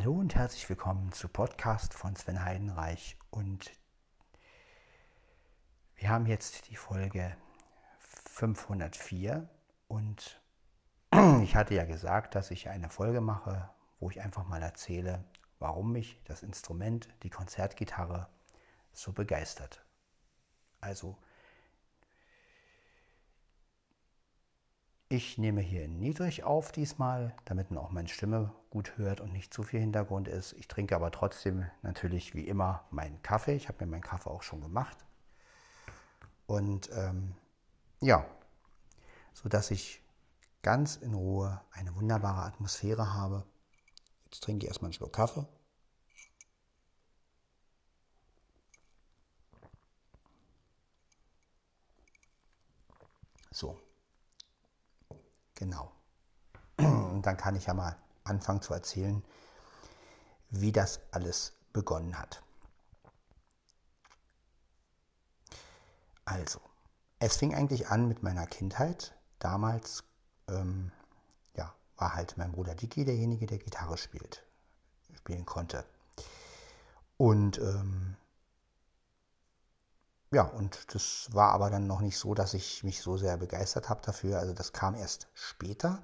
Hallo und herzlich willkommen zu Podcast von Sven Heidenreich und wir haben jetzt die Folge 504 und ich hatte ja gesagt, dass ich eine Folge mache, wo ich einfach mal erzähle, warum mich das Instrument, die Konzertgitarre, so begeistert. Also Ich nehme hier niedrig auf diesmal, damit man auch meine Stimme gut hört und nicht zu viel Hintergrund ist. Ich trinke aber trotzdem natürlich wie immer meinen Kaffee. Ich habe mir meinen Kaffee auch schon gemacht. Und ähm, ja, sodass ich ganz in Ruhe eine wunderbare Atmosphäre habe. Jetzt trinke ich erstmal einen Schluck Kaffee. So, Genau. Und dann kann ich ja mal anfangen zu erzählen, wie das alles begonnen hat. Also, es fing eigentlich an mit meiner Kindheit. Damals ähm, ja, war halt mein Bruder Dicky derjenige, der Gitarre spielt, spielen konnte. Und ähm, ja, und das war aber dann noch nicht so, dass ich mich so sehr begeistert habe dafür. Also das kam erst später.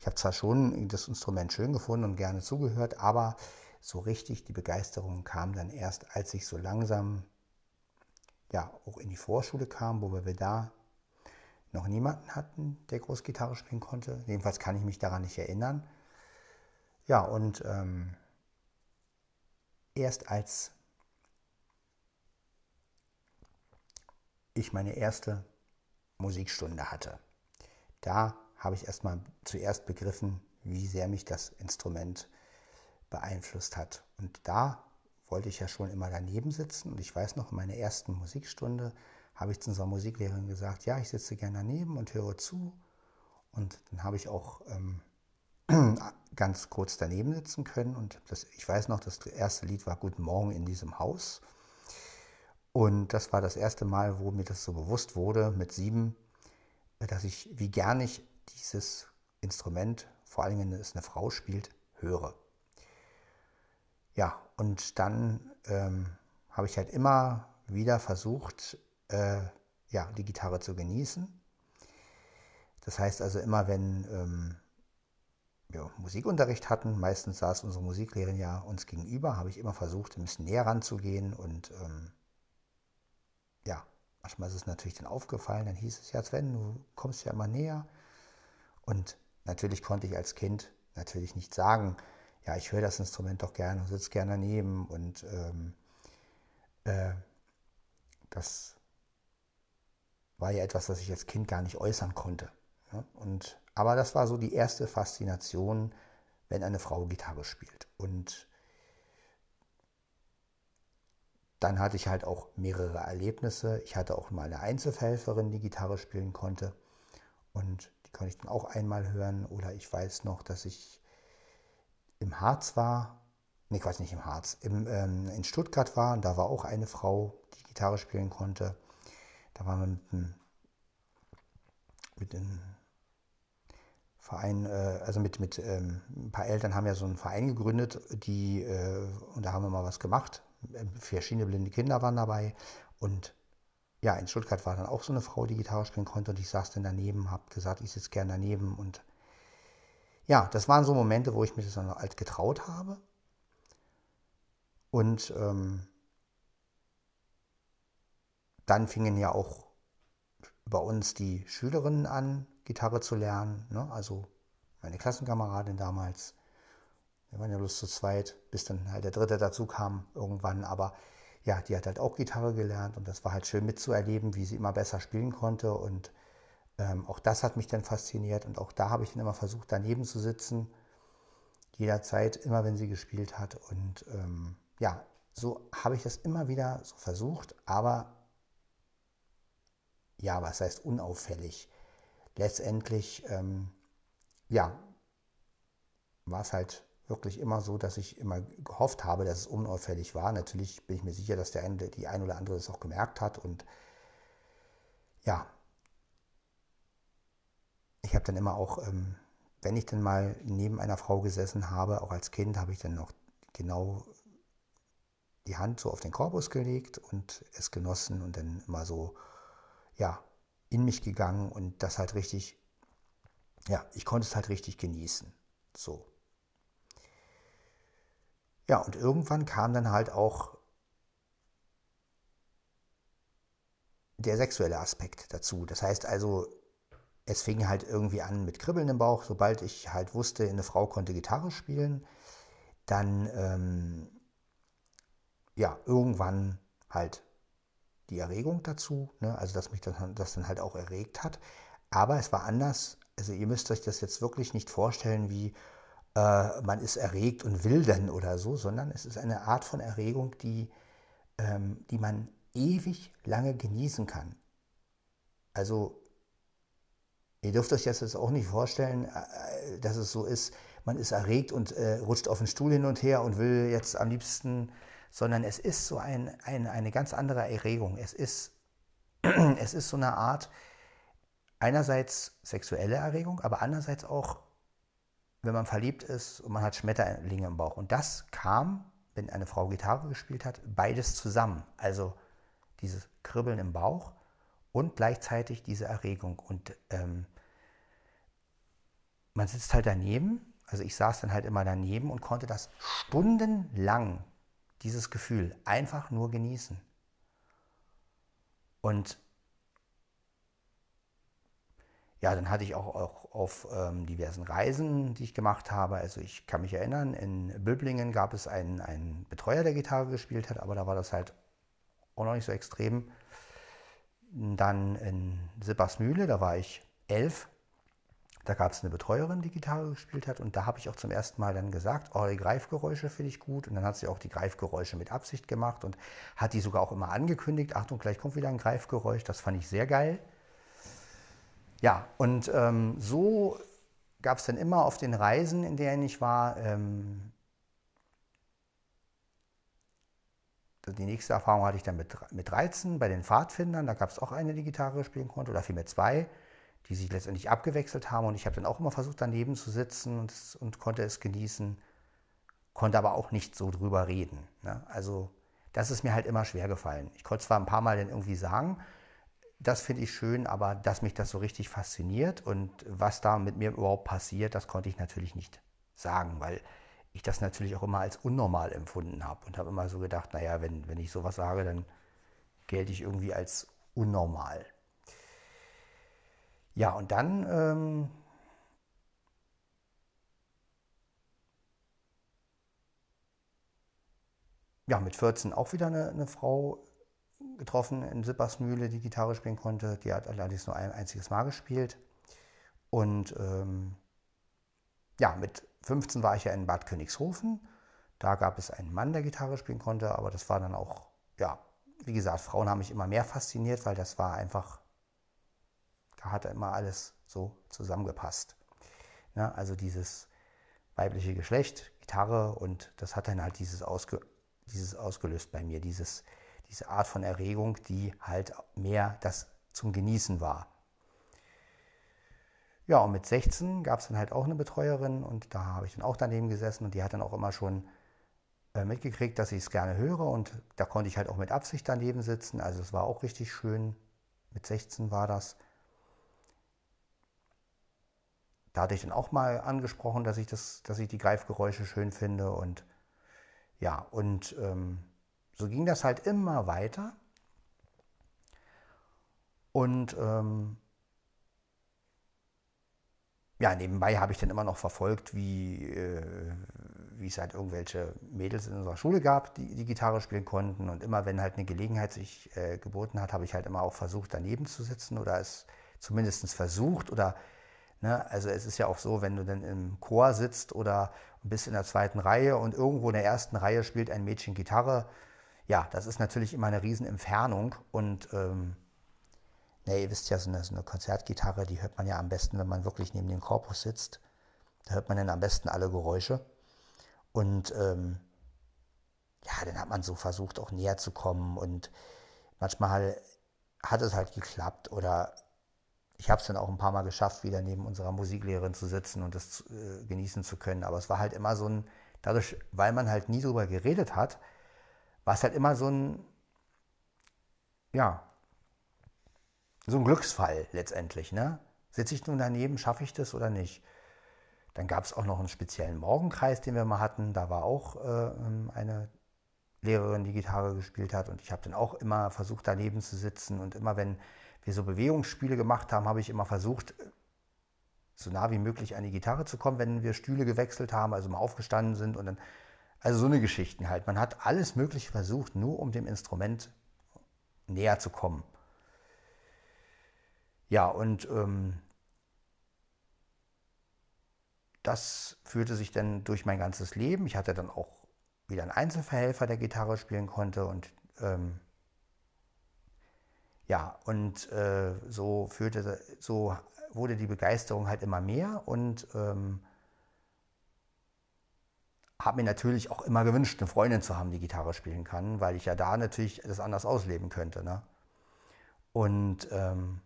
Ich habe zwar schon das Instrument schön gefunden und gerne zugehört, aber so richtig die Begeisterung kam dann erst, als ich so langsam ja auch in die Vorschule kam, wo wir da noch niemanden hatten, der Großgitarre spielen konnte. Jedenfalls kann ich mich daran nicht erinnern. Ja, und ähm, erst als ich meine erste Musikstunde hatte. Da habe ich erstmal zuerst begriffen, wie sehr mich das Instrument beeinflusst hat. Und da wollte ich ja schon immer daneben sitzen. Und ich weiß noch, in meiner ersten Musikstunde habe ich zu unserer Musiklehrerin gesagt, ja, ich sitze gerne daneben und höre zu. Und dann habe ich auch ähm, ganz kurz daneben sitzen können. Und das, ich weiß noch, das erste Lied war Guten Morgen in diesem Haus. Und das war das erste Mal, wo mir das so bewusst wurde mit sieben, dass ich, wie gern ich dieses Instrument, vor allem wenn es eine Frau spielt, höre. Ja, und dann ähm, habe ich halt immer wieder versucht, äh, ja, die Gitarre zu genießen. Das heißt also immer, wenn ähm, wir Musikunterricht hatten, meistens saß unsere Musiklehrerin ja uns gegenüber, habe ich immer versucht, ein bisschen näher ranzugehen und ähm, ja, manchmal ist es natürlich dann aufgefallen, dann hieß es ja, Sven, du kommst ja immer näher. Und natürlich konnte ich als Kind natürlich nicht sagen, ja, ich höre das Instrument doch gerne und sitze gerne daneben. Und ähm, äh, das war ja etwas, was ich als Kind gar nicht äußern konnte. Ja? Und, aber das war so die erste Faszination, wenn eine Frau Gitarre spielt. Und Dann hatte ich halt auch mehrere Erlebnisse. Ich hatte auch mal eine Einzelhelferin, die Gitarre spielen konnte. Und die konnte ich dann auch einmal hören. Oder ich weiß noch, dass ich im Harz war. Nee, Quatsch, nicht im Harz. Im, ähm, in Stuttgart war. Und da war auch eine Frau, die Gitarre spielen konnte. Da waren wir mit einem, mit einem Verein, äh, also mit, mit ähm, ein paar Eltern haben ja so einen Verein gegründet, die, äh, und da haben wir mal was gemacht verschiedene blinde Kinder waren dabei. Und ja, in Stuttgart war dann auch so eine Frau, die Gitarre spielen konnte. Und ich saß dann daneben, habe gesagt, ich sitze gerne daneben. Und ja, das waren so Momente, wo ich mich das dann alt getraut habe. Und ähm, dann fingen ja auch bei uns die Schülerinnen an, Gitarre zu lernen, ne? also meine Klassenkameradin damals wir waren ja bloß zu zweit, bis dann halt der dritte dazu kam irgendwann. Aber ja, die hat halt auch Gitarre gelernt und das war halt schön mitzuerleben, wie sie immer besser spielen konnte. Und ähm, auch das hat mich dann fasziniert und auch da habe ich dann immer versucht, daneben zu sitzen. Jederzeit, immer wenn sie gespielt hat. Und ähm, ja, so habe ich das immer wieder so versucht, aber ja, was heißt unauffällig? Letztendlich, ähm, ja, war es halt wirklich immer so, dass ich immer gehofft habe, dass es unauffällig war. Natürlich bin ich mir sicher, dass der eine, die ein oder andere das auch gemerkt hat. Und ja, ich habe dann immer auch, ähm, wenn ich dann mal neben einer Frau gesessen habe, auch als Kind, habe ich dann noch genau die Hand so auf den Korpus gelegt und es genossen und dann immer so, ja, in mich gegangen und das halt richtig, ja, ich konnte es halt richtig genießen. So. Ja, und irgendwann kam dann halt auch der sexuelle Aspekt dazu. Das heißt also, es fing halt irgendwie an mit Kribbeln im Bauch. Sobald ich halt wusste, eine Frau konnte Gitarre spielen, dann ähm, ja, irgendwann halt die Erregung dazu, ne? also dass mich das, das dann halt auch erregt hat. Aber es war anders. Also ihr müsst euch das jetzt wirklich nicht vorstellen, wie äh, man ist erregt und will dann oder so, sondern es ist eine Art von Erregung, die, ähm, die man ewig lange genießen kann. Also ihr dürft euch das jetzt auch nicht vorstellen, äh, dass es so ist, man ist erregt und äh, rutscht auf den Stuhl hin und her und will jetzt am liebsten, sondern es ist so ein, ein, eine ganz andere Erregung. Es ist, es ist so eine Art, einerseits sexuelle Erregung, aber andererseits auch, wenn man verliebt ist und man hat Schmetterlinge im Bauch. Und das kam, wenn eine Frau Gitarre gespielt hat, beides zusammen. Also dieses Kribbeln im Bauch und gleichzeitig diese Erregung. Und ähm, man sitzt halt daneben, also ich saß dann halt immer daneben und konnte das stundenlang, dieses Gefühl, einfach nur genießen. Und ja, dann hatte ich auch, auch auf ähm, diversen Reisen, die ich gemacht habe. Also ich kann mich erinnern, in Böblingen gab es einen, einen Betreuer, der Gitarre gespielt hat, aber da war das halt auch noch nicht so extrem. Dann in Sippersmühle, da war ich elf. Da gab es eine Betreuerin, die Gitarre gespielt hat. Und da habe ich auch zum ersten Mal dann gesagt, oh, die Greifgeräusche finde ich gut. Und dann hat sie auch die Greifgeräusche mit Absicht gemacht und hat die sogar auch immer angekündigt. Achtung, gleich kommt wieder ein Greifgeräusch. Das fand ich sehr geil. Ja, und ähm, so gab es dann immer auf den Reisen, in denen ich war, ähm, die nächste Erfahrung hatte ich dann mit, mit 13 bei den Pfadfindern. Da gab es auch eine, die Gitarre spielen konnte, oder vielmehr zwei, die sich letztendlich abgewechselt haben. Und ich habe dann auch immer versucht, daneben zu sitzen und, und konnte es genießen, konnte aber auch nicht so drüber reden. Ne? Also das ist mir halt immer schwer gefallen. Ich konnte zwar ein paar Mal dann irgendwie sagen, das finde ich schön, aber dass mich das so richtig fasziniert und was da mit mir überhaupt passiert, das konnte ich natürlich nicht sagen, weil ich das natürlich auch immer als unnormal empfunden habe und habe immer so gedacht, naja, wenn, wenn ich sowas sage, dann gelte ich irgendwie als unnormal. Ja, und dann ähm, ja, mit 14 auch wieder eine, eine, Frau getroffen in Sippersmühle, die Gitarre spielen konnte. Die hat allerdings nur ein einziges Mal gespielt. Und ähm, ja, mit 15 war ich ja in Bad Königshofen. Da gab es einen Mann, der Gitarre spielen konnte, aber das war dann auch, ja, wie gesagt, Frauen haben mich immer mehr fasziniert, weil das war einfach, da hat immer alles so zusammengepasst. Ne? Also dieses weibliche Geschlecht, Gitarre und das hat dann halt dieses, ausge, dieses ausgelöst bei mir, dieses, diese Art von Erregung, die halt mehr das zum Genießen war. Ja, und mit 16 gab es dann halt auch eine Betreuerin und da habe ich dann auch daneben gesessen und die hat dann auch immer schon äh, mitgekriegt, dass ich es gerne höre und da konnte ich halt auch mit Absicht daneben sitzen. Also es war auch richtig schön. Mit 16 war das. Da hatte ich dann auch mal angesprochen, dass ich, das, dass ich die Greifgeräusche schön finde und ja, und ähm, so ging das halt immer weiter. Und ähm, ja, nebenbei habe ich dann immer noch verfolgt, wie, äh, wie es halt irgendwelche Mädels in unserer Schule gab, die die Gitarre spielen konnten. Und immer wenn halt eine Gelegenheit sich äh, geboten hat, habe ich halt immer auch versucht, daneben zu sitzen oder es zumindest versucht. Oder, ne, also es ist ja auch so, wenn du dann im Chor sitzt oder bist in der zweiten Reihe und irgendwo in der ersten Reihe spielt ein Mädchen Gitarre. Ja, das ist natürlich immer eine Riesenentfernung und ähm, Ne, ihr wisst ja, so eine, so eine Konzertgitarre, die hört man ja am besten, wenn man wirklich neben dem Korpus sitzt. Da hört man dann am besten alle Geräusche. Und ähm, ja, dann hat man so versucht, auch näher zu kommen. Und manchmal hat es halt geklappt. Oder ich habe es dann auch ein paar Mal geschafft, wieder neben unserer Musiklehrerin zu sitzen und das äh, genießen zu können. Aber es war halt immer so ein dadurch, weil man halt nie drüber geredet hat, war es halt immer so ein, ja, so ein Glücksfall letztendlich. Ne? Sitze ich nun daneben, schaffe ich das oder nicht? Dann gab es auch noch einen speziellen Morgenkreis, den wir mal hatten. Da war auch äh, eine Lehrerin, die Gitarre gespielt hat. Und ich habe dann auch immer versucht, daneben zu sitzen. Und immer, wenn wir so Bewegungsspiele gemacht haben, habe ich immer versucht, so nah wie möglich an die Gitarre zu kommen, wenn wir Stühle gewechselt haben, also mal aufgestanden sind und dann, also so eine Geschichten halt. Man hat alles Mögliche versucht, nur um dem Instrument näher zu kommen. Ja, und ähm, das führte sich dann durch mein ganzes Leben. Ich hatte dann auch wieder einen Einzelverhelfer, der Gitarre spielen konnte und ähm, ja, und äh, so führte, so wurde die Begeisterung halt immer mehr und ähm, habe mir natürlich auch immer gewünscht, eine Freundin zu haben, die Gitarre spielen kann, weil ich ja da natürlich das anders ausleben könnte. Ne? Und ähm,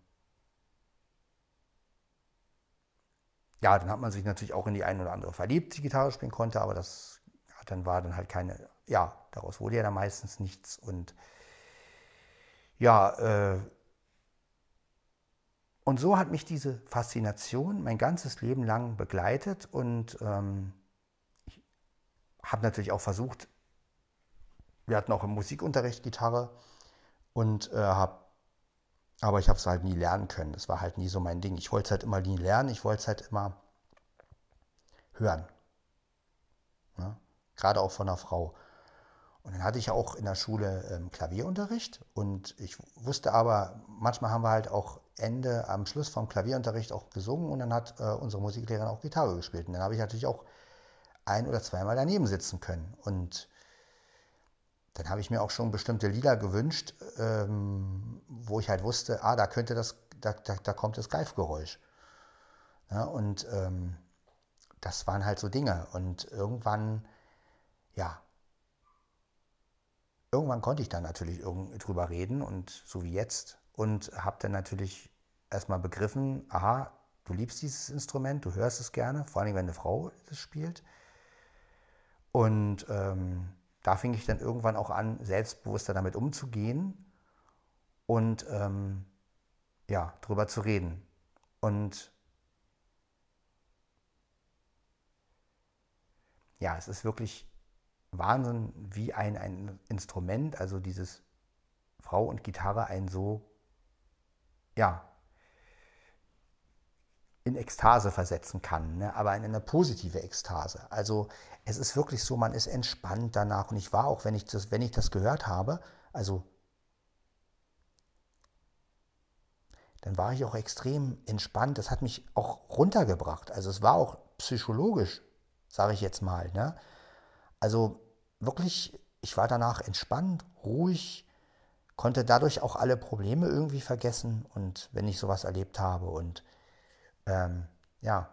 ja, dann hat man sich natürlich auch in die eine oder andere verliebt, die Gitarre spielen konnte, aber das ja, dann war dann halt keine, ja, daraus wurde ja dann meistens nichts. Und ja, äh, und so hat mich diese Faszination mein ganzes Leben lang begleitet und ähm, habe natürlich auch versucht, wir hatten auch im Musikunterricht Gitarre und äh, habe aber ich habe es halt nie lernen können. Das war halt nie so mein Ding. Ich wollte es halt immer nie lernen. Ich wollte es halt immer hören. Ja? Gerade auch von einer Frau. Und dann hatte ich auch in der Schule ähm, Klavierunterricht und ich wusste aber, manchmal haben wir halt auch Ende, am Schluss vom Klavierunterricht auch gesungen und dann hat äh, unsere Musiklehrerin auch Gitarre gespielt. Und dann habe ich natürlich auch ein oder zweimal daneben sitzen können. Und dann habe ich mir auch schon bestimmte Lieder gewünscht, ähm, wo ich halt wusste, ah, da könnte das, da, da, da kommt das Greifgeräusch. Ja, und ähm, das waren halt so Dinge. Und irgendwann, ja, irgendwann konnte ich dann natürlich drüber reden und so wie jetzt und habe dann natürlich erstmal begriffen, aha, du liebst dieses Instrument, du hörst es gerne, vor allem wenn eine Frau es spielt. Und ähm, da fing ich dann irgendwann auch an, selbstbewusster damit umzugehen und ähm, ja, drüber zu reden. Und ja, es ist wirklich Wahnsinn, wie ein, ein Instrument, also dieses Frau und Gitarre, ein so, ja, in Ekstase versetzen kann, ne? aber in eine positive Ekstase. Also es ist wirklich so, man ist entspannt danach. Und ich war auch, wenn ich das, wenn ich das gehört habe, also dann war ich auch extrem entspannt. Das hat mich auch runtergebracht. Also es war auch psychologisch, sage ich jetzt mal. Ne? Also wirklich, ich war danach entspannt, ruhig, konnte dadurch auch alle Probleme irgendwie vergessen und wenn ich sowas erlebt habe und ähm, ja.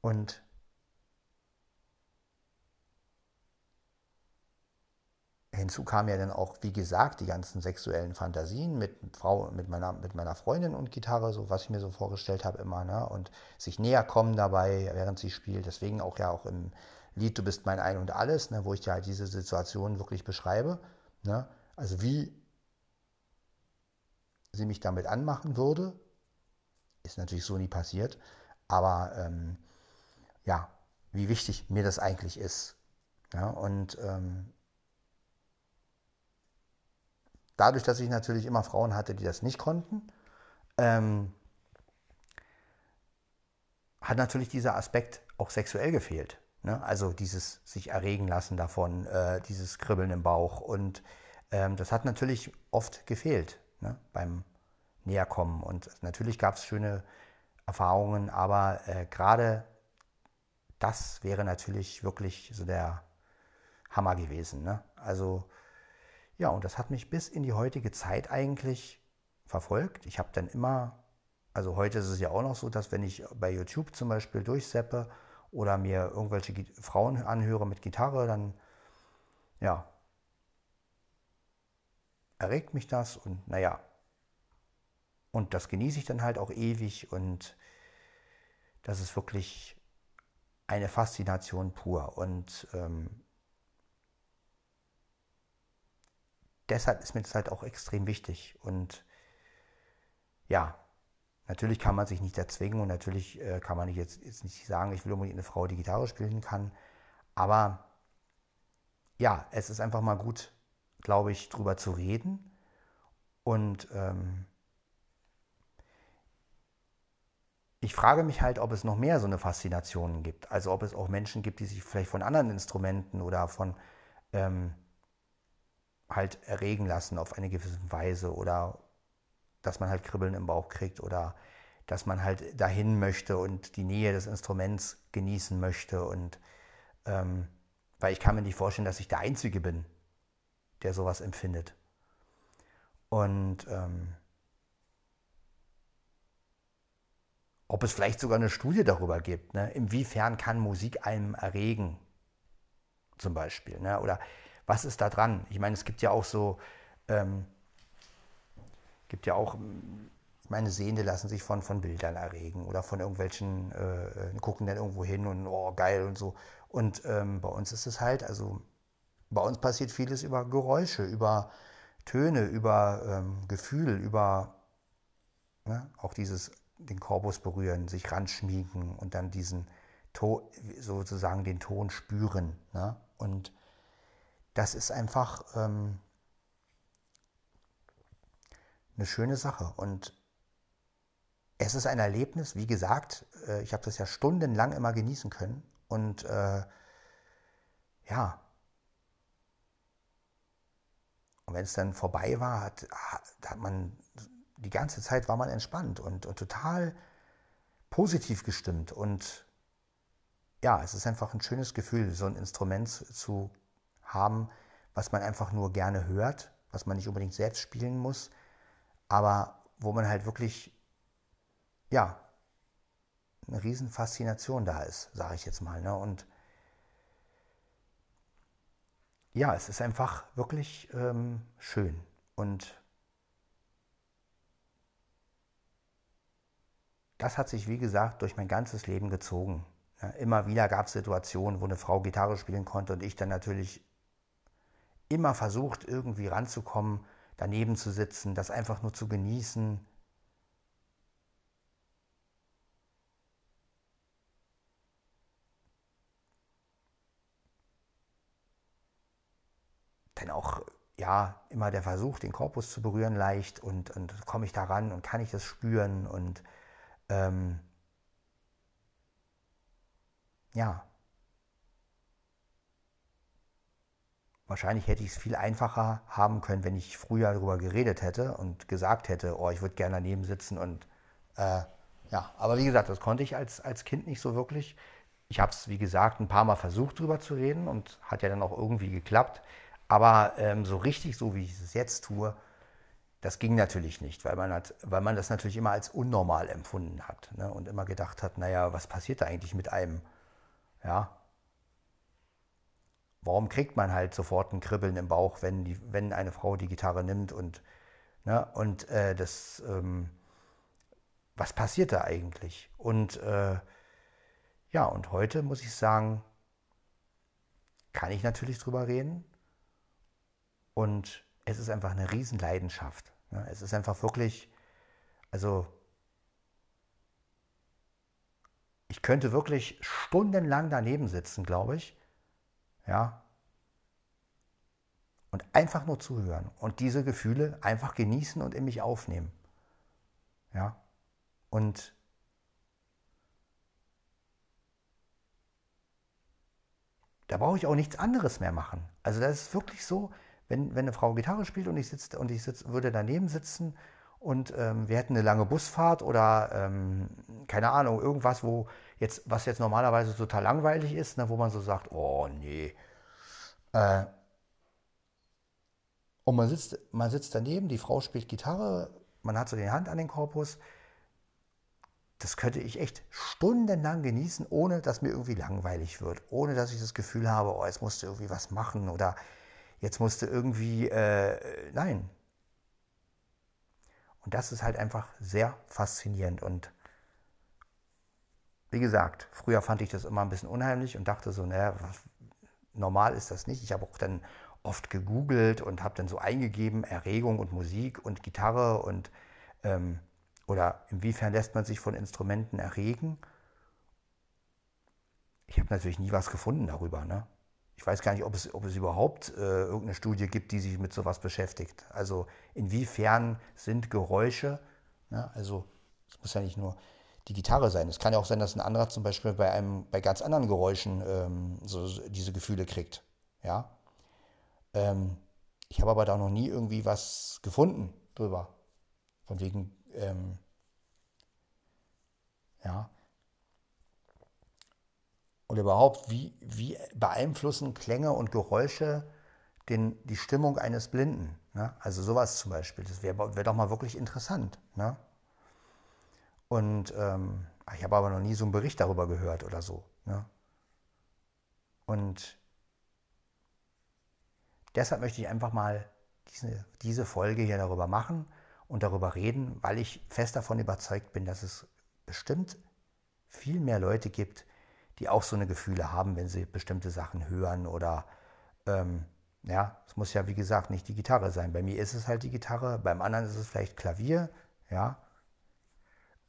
Und hinzu kamen ja dann auch, wie gesagt, die ganzen sexuellen Fantasien mit Frau, mit meiner, mit meiner Freundin und Gitarre, so was ich mir so vorgestellt habe immer, ne? Und sich näher kommen dabei, während sie spielt. Deswegen auch ja auch im Lied Du bist mein Ein und Alles, ne? wo ich ja halt diese Situation wirklich beschreibe. Ne? Also wie sie mich damit anmachen würde. Ist natürlich so nie passiert. Aber ähm, ja, wie wichtig mir das eigentlich ist. Ja, und ähm, dadurch, dass ich natürlich immer Frauen hatte, die das nicht konnten, ähm, hat natürlich dieser Aspekt auch sexuell gefehlt. Ne? Also dieses sich erregen lassen davon, äh, dieses Kribbeln im Bauch. Und ähm, das hat natürlich oft gefehlt ne, beim Näherkommen. Und natürlich gab es schöne Erfahrungen, aber äh, gerade das wäre natürlich wirklich so der Hammer gewesen. Ne? Also ja, und das hat mich bis in die heutige Zeit eigentlich verfolgt. Ich habe dann immer, also heute ist es ja auch noch so, dass wenn ich bei YouTube zum Beispiel durchseppe oder mir irgendwelche Frauen anhöre mit Gitarre, dann ja, erregt mich das und naja, und das genieße ich dann halt auch ewig und das ist wirklich eine Faszination pur. Und ähm, deshalb ist mir das halt auch extrem wichtig. Und ja, natürlich kann man sich nicht erzwingen und natürlich äh, kann man nicht jetzt, jetzt nicht sagen, ich will unbedingt eine Frau, die Gitarre spielen kann. Aber ja, es ist einfach mal gut, glaube ich, drüber zu reden. Und ähm, ich frage mich halt, ob es noch mehr so eine Faszination gibt. Also ob es auch Menschen gibt, die sich vielleicht von anderen Instrumenten oder von ähm, halt erregen lassen auf eine gewisse Weise oder dass man halt Kribbeln im Bauch kriegt oder dass man halt dahin möchte und die Nähe des Instruments genießen möchte und ähm, weil ich kann mir nicht vorstellen, dass ich der Einzige bin, der sowas empfindet. Und ähm, ob es vielleicht sogar eine Studie darüber gibt, ne? inwiefern kann Musik einem erregen, zum Beispiel. Ne? Oder was ist da dran? Ich meine, es gibt ja auch so, ähm, gibt ja auch, meine Sehende lassen sich von, von Bildern erregen oder von irgendwelchen, äh, äh, gucken dann irgendwo hin und oh, geil und so. Und ähm, bei uns ist es halt, also bei uns passiert vieles über Geräusche, über Töne, über ähm, Gefühl, über ne, auch dieses, den Korpus berühren, sich ranschmiegen und dann diesen Ton, sozusagen den Ton spüren. Ne? Und das ist einfach ähm, eine schöne Sache. Und es ist ein Erlebnis, wie gesagt, äh, ich habe das ja stundenlang immer genießen können. Und äh, ja, und wenn es dann vorbei war, hat, hat man die ganze Zeit war man entspannt und, und total positiv gestimmt. Und ja, es ist einfach ein schönes Gefühl, so ein Instrument zu haben, was man einfach nur gerne hört, was man nicht unbedingt selbst spielen muss, aber wo man halt wirklich, ja, eine riesen Faszination da ist, sage ich jetzt mal. Ne? Und ja, es ist einfach wirklich ähm, schön. Und das hat sich, wie gesagt, durch mein ganzes Leben gezogen. Ja, immer wieder gab es Situationen, wo eine Frau Gitarre spielen konnte und ich dann natürlich immer versucht, irgendwie ranzukommen, daneben zu sitzen, das einfach nur zu genießen. Dann auch, ja, immer der Versuch, den Korpus zu berühren leicht und, und komme ich da ran und kann ich das spüren und ähm, ja, wahrscheinlich hätte ich es viel einfacher haben können, wenn ich früher darüber geredet hätte und gesagt hätte, oh, ich würde gerne daneben sitzen und äh, ja, aber wie gesagt, das konnte ich als, als Kind nicht so wirklich. Ich habe es, wie gesagt, ein paar Mal versucht, darüber zu reden und hat ja dann auch irgendwie geklappt. Aber ähm, so richtig, so wie ich es jetzt tue, das ging natürlich nicht, weil man, hat, weil man das natürlich immer als unnormal empfunden hat ne? und immer gedacht hat, naja, was passiert da eigentlich mit einem? Ja. Warum kriegt man halt sofort ein Kribbeln im Bauch, wenn, die, wenn eine Frau die Gitarre nimmt und, ne? und äh, das, ähm, was passiert da eigentlich? Und äh, ja, und heute muss ich sagen, kann ich natürlich drüber reden. Und es ist einfach eine Riesenleidenschaft. Ne? Es ist einfach wirklich, also ich könnte wirklich stundenlang daneben sitzen, glaube ich. Ja. Und einfach nur zuhören und diese Gefühle einfach genießen und in mich aufnehmen. Ja. Und da brauche ich auch nichts anderes mehr machen. Also das ist wirklich so, wenn, wenn eine Frau Gitarre spielt und ich, sitz, und ich sitz, würde daneben sitzen und ähm, wir hätten eine lange Busfahrt oder ähm, keine Ahnung, irgendwas, wo jetzt, was jetzt normalerweise total langweilig ist, ne, wo man so sagt, oh nee. Äh, und man sitzt, man sitzt daneben, die Frau spielt Gitarre, man hat so die Hand an den Korpus. Das könnte ich echt stundenlang genießen, ohne dass mir irgendwie langweilig wird, ohne dass ich das Gefühl habe, oh, jetzt musst du irgendwie was machen oder jetzt musste irgendwie, äh, nein. Und das ist halt einfach sehr faszinierend und wie gesagt, früher fand ich das immer ein bisschen unheimlich und dachte so, naja, normal ist das nicht. Ich habe auch dann oft gegoogelt und habe dann so eingegeben, Erregung und Musik und Gitarre und ähm, oder inwiefern lässt man sich von Instrumenten erregen. Ich habe natürlich nie was gefunden darüber. Ne? Ich weiß gar nicht, ob es, ob es überhaupt äh, irgendeine Studie gibt, die sich mit sowas beschäftigt. Also inwiefern sind Geräusche, ne? also es muss ja nicht nur die Gitarre sein. Es kann ja auch sein, dass ein anderer zum Beispiel bei einem, bei ganz anderen Geräuschen ähm, so, so diese Gefühle kriegt. Ja. Ähm, ich habe aber da noch nie irgendwie was gefunden drüber. Von wegen, ähm, ja. Oder überhaupt, wie, wie beeinflussen Klänge und Geräusche den, die Stimmung eines Blinden? Ne? Also sowas zum Beispiel. Das wäre wär doch mal wirklich interessant. Ne? Und ähm, ich habe aber noch nie so einen Bericht darüber gehört oder so. Ne? Und deshalb möchte ich einfach mal diese, diese Folge hier darüber machen und darüber reden, weil ich fest davon überzeugt bin, dass es bestimmt viel mehr Leute gibt, die auch so eine Gefühle haben, wenn sie bestimmte Sachen hören oder ähm, ja, es muss ja wie gesagt nicht die Gitarre sein. Bei mir ist es halt die Gitarre, beim anderen ist es vielleicht Klavier, ja,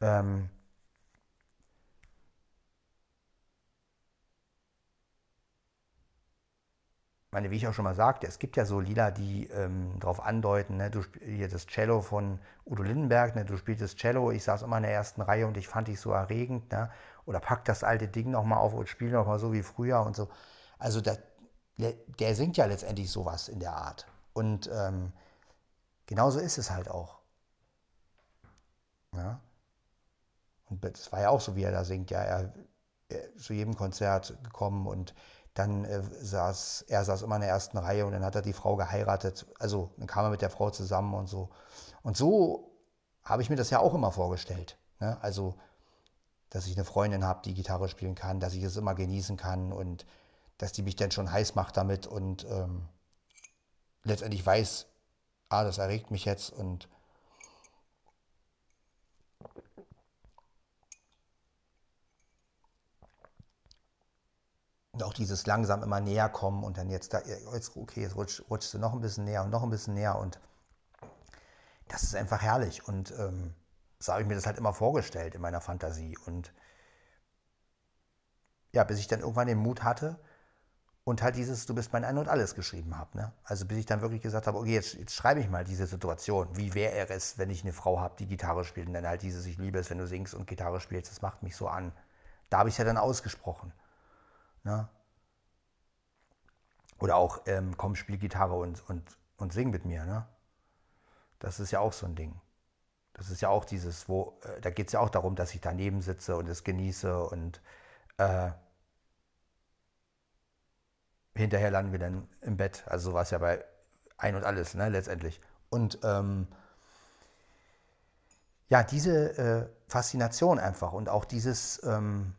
ähm, meine, wie ich auch schon mal sagte, es gibt ja so Lieder, die ähm, darauf andeuten, ne, du hier das Cello von Udo Lindenberg, ne, du spielst das Cello, ich saß immer in der ersten Reihe und ich fand dich so erregend, ne, oder pack das alte Ding nochmal auf und spiel nochmal so wie früher und so. Also der, der singt ja letztendlich sowas in der Art. Und ähm, genauso ist es halt auch. Ja? Und das war ja auch so, wie er da singt. Ja, er, er zu jedem Konzert gekommen und dann äh, saß, er saß immer in der ersten Reihe und dann hat er die Frau geheiratet. Also dann kam er mit der Frau zusammen und so. Und so habe ich mir das ja auch immer vorgestellt. Ne? Also, dass ich eine Freundin habe, die Gitarre spielen kann, dass ich es immer genießen kann und dass die mich dann schon heiß macht damit und ähm, letztendlich weiß, ah, das erregt mich jetzt und Und auch dieses langsam immer näher kommen und dann jetzt da, jetzt, okay, jetzt rutsch, rutschst du noch ein bisschen näher und noch ein bisschen näher und das ist einfach herrlich. Und ähm, so habe ich mir das halt immer vorgestellt in meiner Fantasie. Und ja, bis ich dann irgendwann den Mut hatte und halt dieses Du bist mein Ein und Alles geschrieben habe. Ne? Also bis ich dann wirklich gesagt habe, okay, jetzt, jetzt schreibe ich mal diese Situation. Wie wäre es, wenn ich eine Frau habe, die Gitarre spielt und dann halt dieses Ich liebe es, wenn du singst und Gitarre spielst, das macht mich so an. Da habe ich es ja dann ausgesprochen. Ne? Oder auch, ähm, komm, spiel Gitarre und, und, und sing mit mir. Ne? Das ist ja auch so ein Ding. Das ist ja auch dieses, wo, äh, da geht es ja auch darum, dass ich daneben sitze und es genieße und äh, hinterher landen wir dann im Bett. Also war es ja bei ein und alles, ne, letztendlich. Und ähm, ja, diese äh, Faszination einfach und auch dieses, ähm,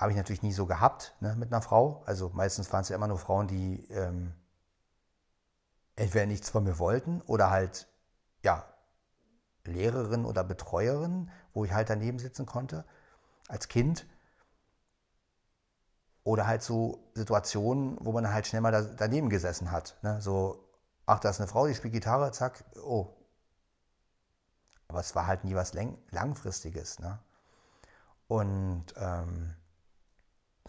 habe ich natürlich nie so gehabt ne, mit einer Frau. Also meistens waren es ja immer nur Frauen, die ähm, entweder nichts von mir wollten oder halt, ja, Lehrerin oder Betreuerin, wo ich halt daneben sitzen konnte als Kind. Oder halt so Situationen, wo man halt schnell mal da, daneben gesessen hat. Ne? So, ach, da ist eine Frau, die spielt Gitarre, zack, oh. Aber es war halt nie was Langfristiges. Ne? Und ähm,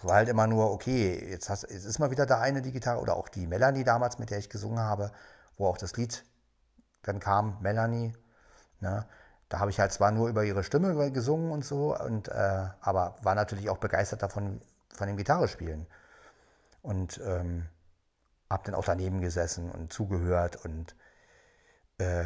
war halt immer nur, okay, jetzt, hast, jetzt ist mal wieder da eine die Gitarre oder auch die Melanie damals, mit der ich gesungen habe, wo auch das Lied dann kam, Melanie. Ne? Da habe ich halt zwar nur über ihre Stimme gesungen und so, und, äh, aber war natürlich auch begeistert davon, von dem Gitarrespielen. Und ähm, habe dann auch daneben gesessen und zugehört und äh,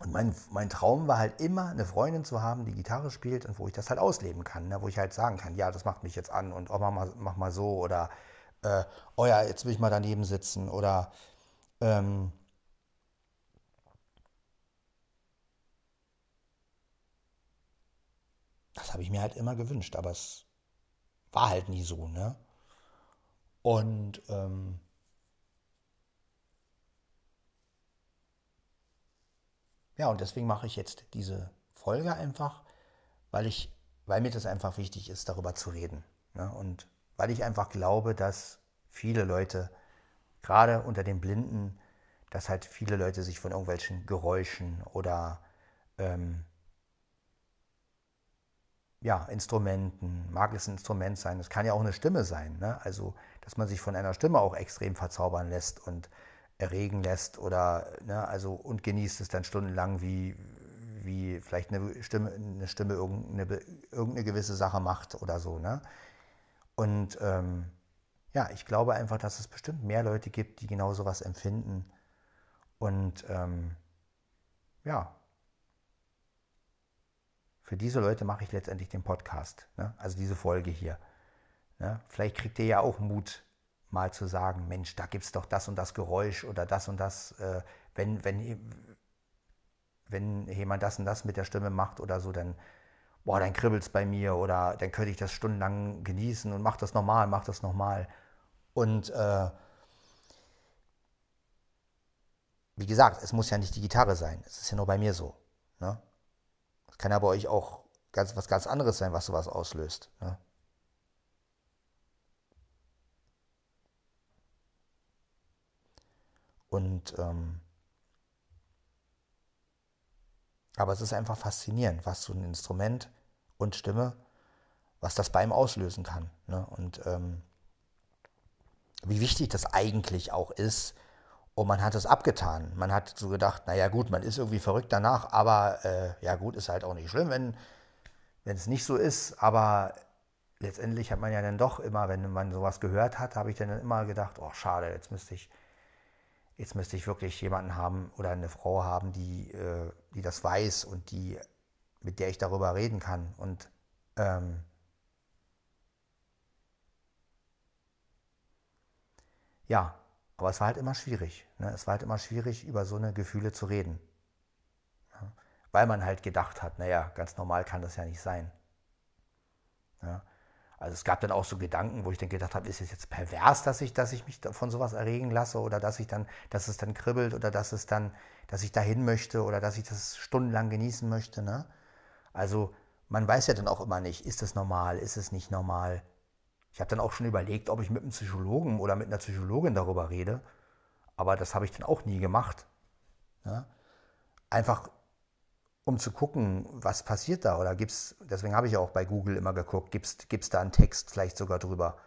Und mein, mein Traum war halt immer, eine Freundin zu haben, die Gitarre spielt und wo ich das halt ausleben kann. Ne? Wo ich halt sagen kann, ja, das macht mich jetzt an und oh, mach mal, mach mal so oder äh, oh ja, jetzt will ich mal daneben sitzen oder ähm, das habe ich mir halt immer gewünscht, aber es war halt nie so. Ne? Und ähm, ja, und deswegen mache ich jetzt diese Folge einfach, weil ich, weil mir das einfach wichtig ist, darüber zu reden. Ne? Und weil ich einfach glaube, dass viele Leute, gerade unter den Blinden, dass halt viele Leute sich von irgendwelchen Geräuschen oder ähm, ja, Instrumenten, mag es ein Instrument sein, es kann ja auch eine Stimme sein, ne? also dass man sich von einer Stimme auch extrem verzaubern lässt und erregen lässt oder ne, also und genießt es dann stundenlang, wie, wie vielleicht eine Stimme, eine Stimme irgendeine, irgendeine gewisse Sache macht oder so. Ne? Und ähm, ja, ich glaube einfach, dass es bestimmt mehr Leute gibt, die genau sowas empfinden. Und ähm, ja, für diese Leute mache ich letztendlich den Podcast, ne? also diese Folge hier. Ne? Vielleicht kriegt ihr ja auch Mut, mal zu sagen, Mensch, da gibt es doch das und das Geräusch oder das und das, äh, wenn, wenn, wenn jemand das und das mit der Stimme macht oder so, dann, boah, dann kribbelt es bei mir oder dann könnte ich das stundenlang genießen und mach das nochmal, mach das nochmal. Und äh, wie gesagt, es muss ja nicht die Gitarre sein, es ist ja nur bei mir so. Ne? Es kann ja bei euch auch ganz, was ganz anderes sein, was sowas auslöst. Ne? Und ähm, aber es ist einfach faszinierend, was so ein Instrument und Stimme, was das bei ihm auslösen kann. Ne? Und ähm, wie wichtig das eigentlich auch ist. Und man hat es abgetan. Man hat so gedacht, naja gut, man ist irgendwie verrückt danach, aber äh, ja gut, ist halt auch nicht schlimm, wenn, es nicht so ist. Aber letztendlich hat man ja dann doch immer, wenn man sowas gehört hat, habe ich dann immer gedacht, oh schade, jetzt müsste ich jetzt müsste ich wirklich jemanden haben oder eine Frau haben, die, äh, die das weiß und die, mit der ich darüber reden kann. Und ähm, ja, aber es war halt immer schwierig. Ne? Es war halt immer schwierig, über so eine Gefühle zu reden. Ja? Weil man halt gedacht hat, naja, ganz normal kann das ja nicht sein. Ja? Also es gab dann auch so Gedanken, wo ich dann gedacht habe, ist es jetzt pervers, dass ich, dass ich mich von sowas erregen lasse oder dass ich dann, dass es dann kribbelt oder dass es dann, dass ich dahin möchte oder dass ich das stundenlang genießen möchte. Ne? Also man weiß ja dann auch immer nicht, ist es normal, ist es nicht normal. Ich habe dann auch schon überlegt, ob ich mit einem Psychologen oder mit einer Psychologin darüber rede, aber das habe ich dann auch nie gemacht. Ne? Einfach um zu gucken, was passiert da oder gibt's, deswegen habe ich auch bei Google immer geguckt, gibt es da einen Text vielleicht sogar drüber,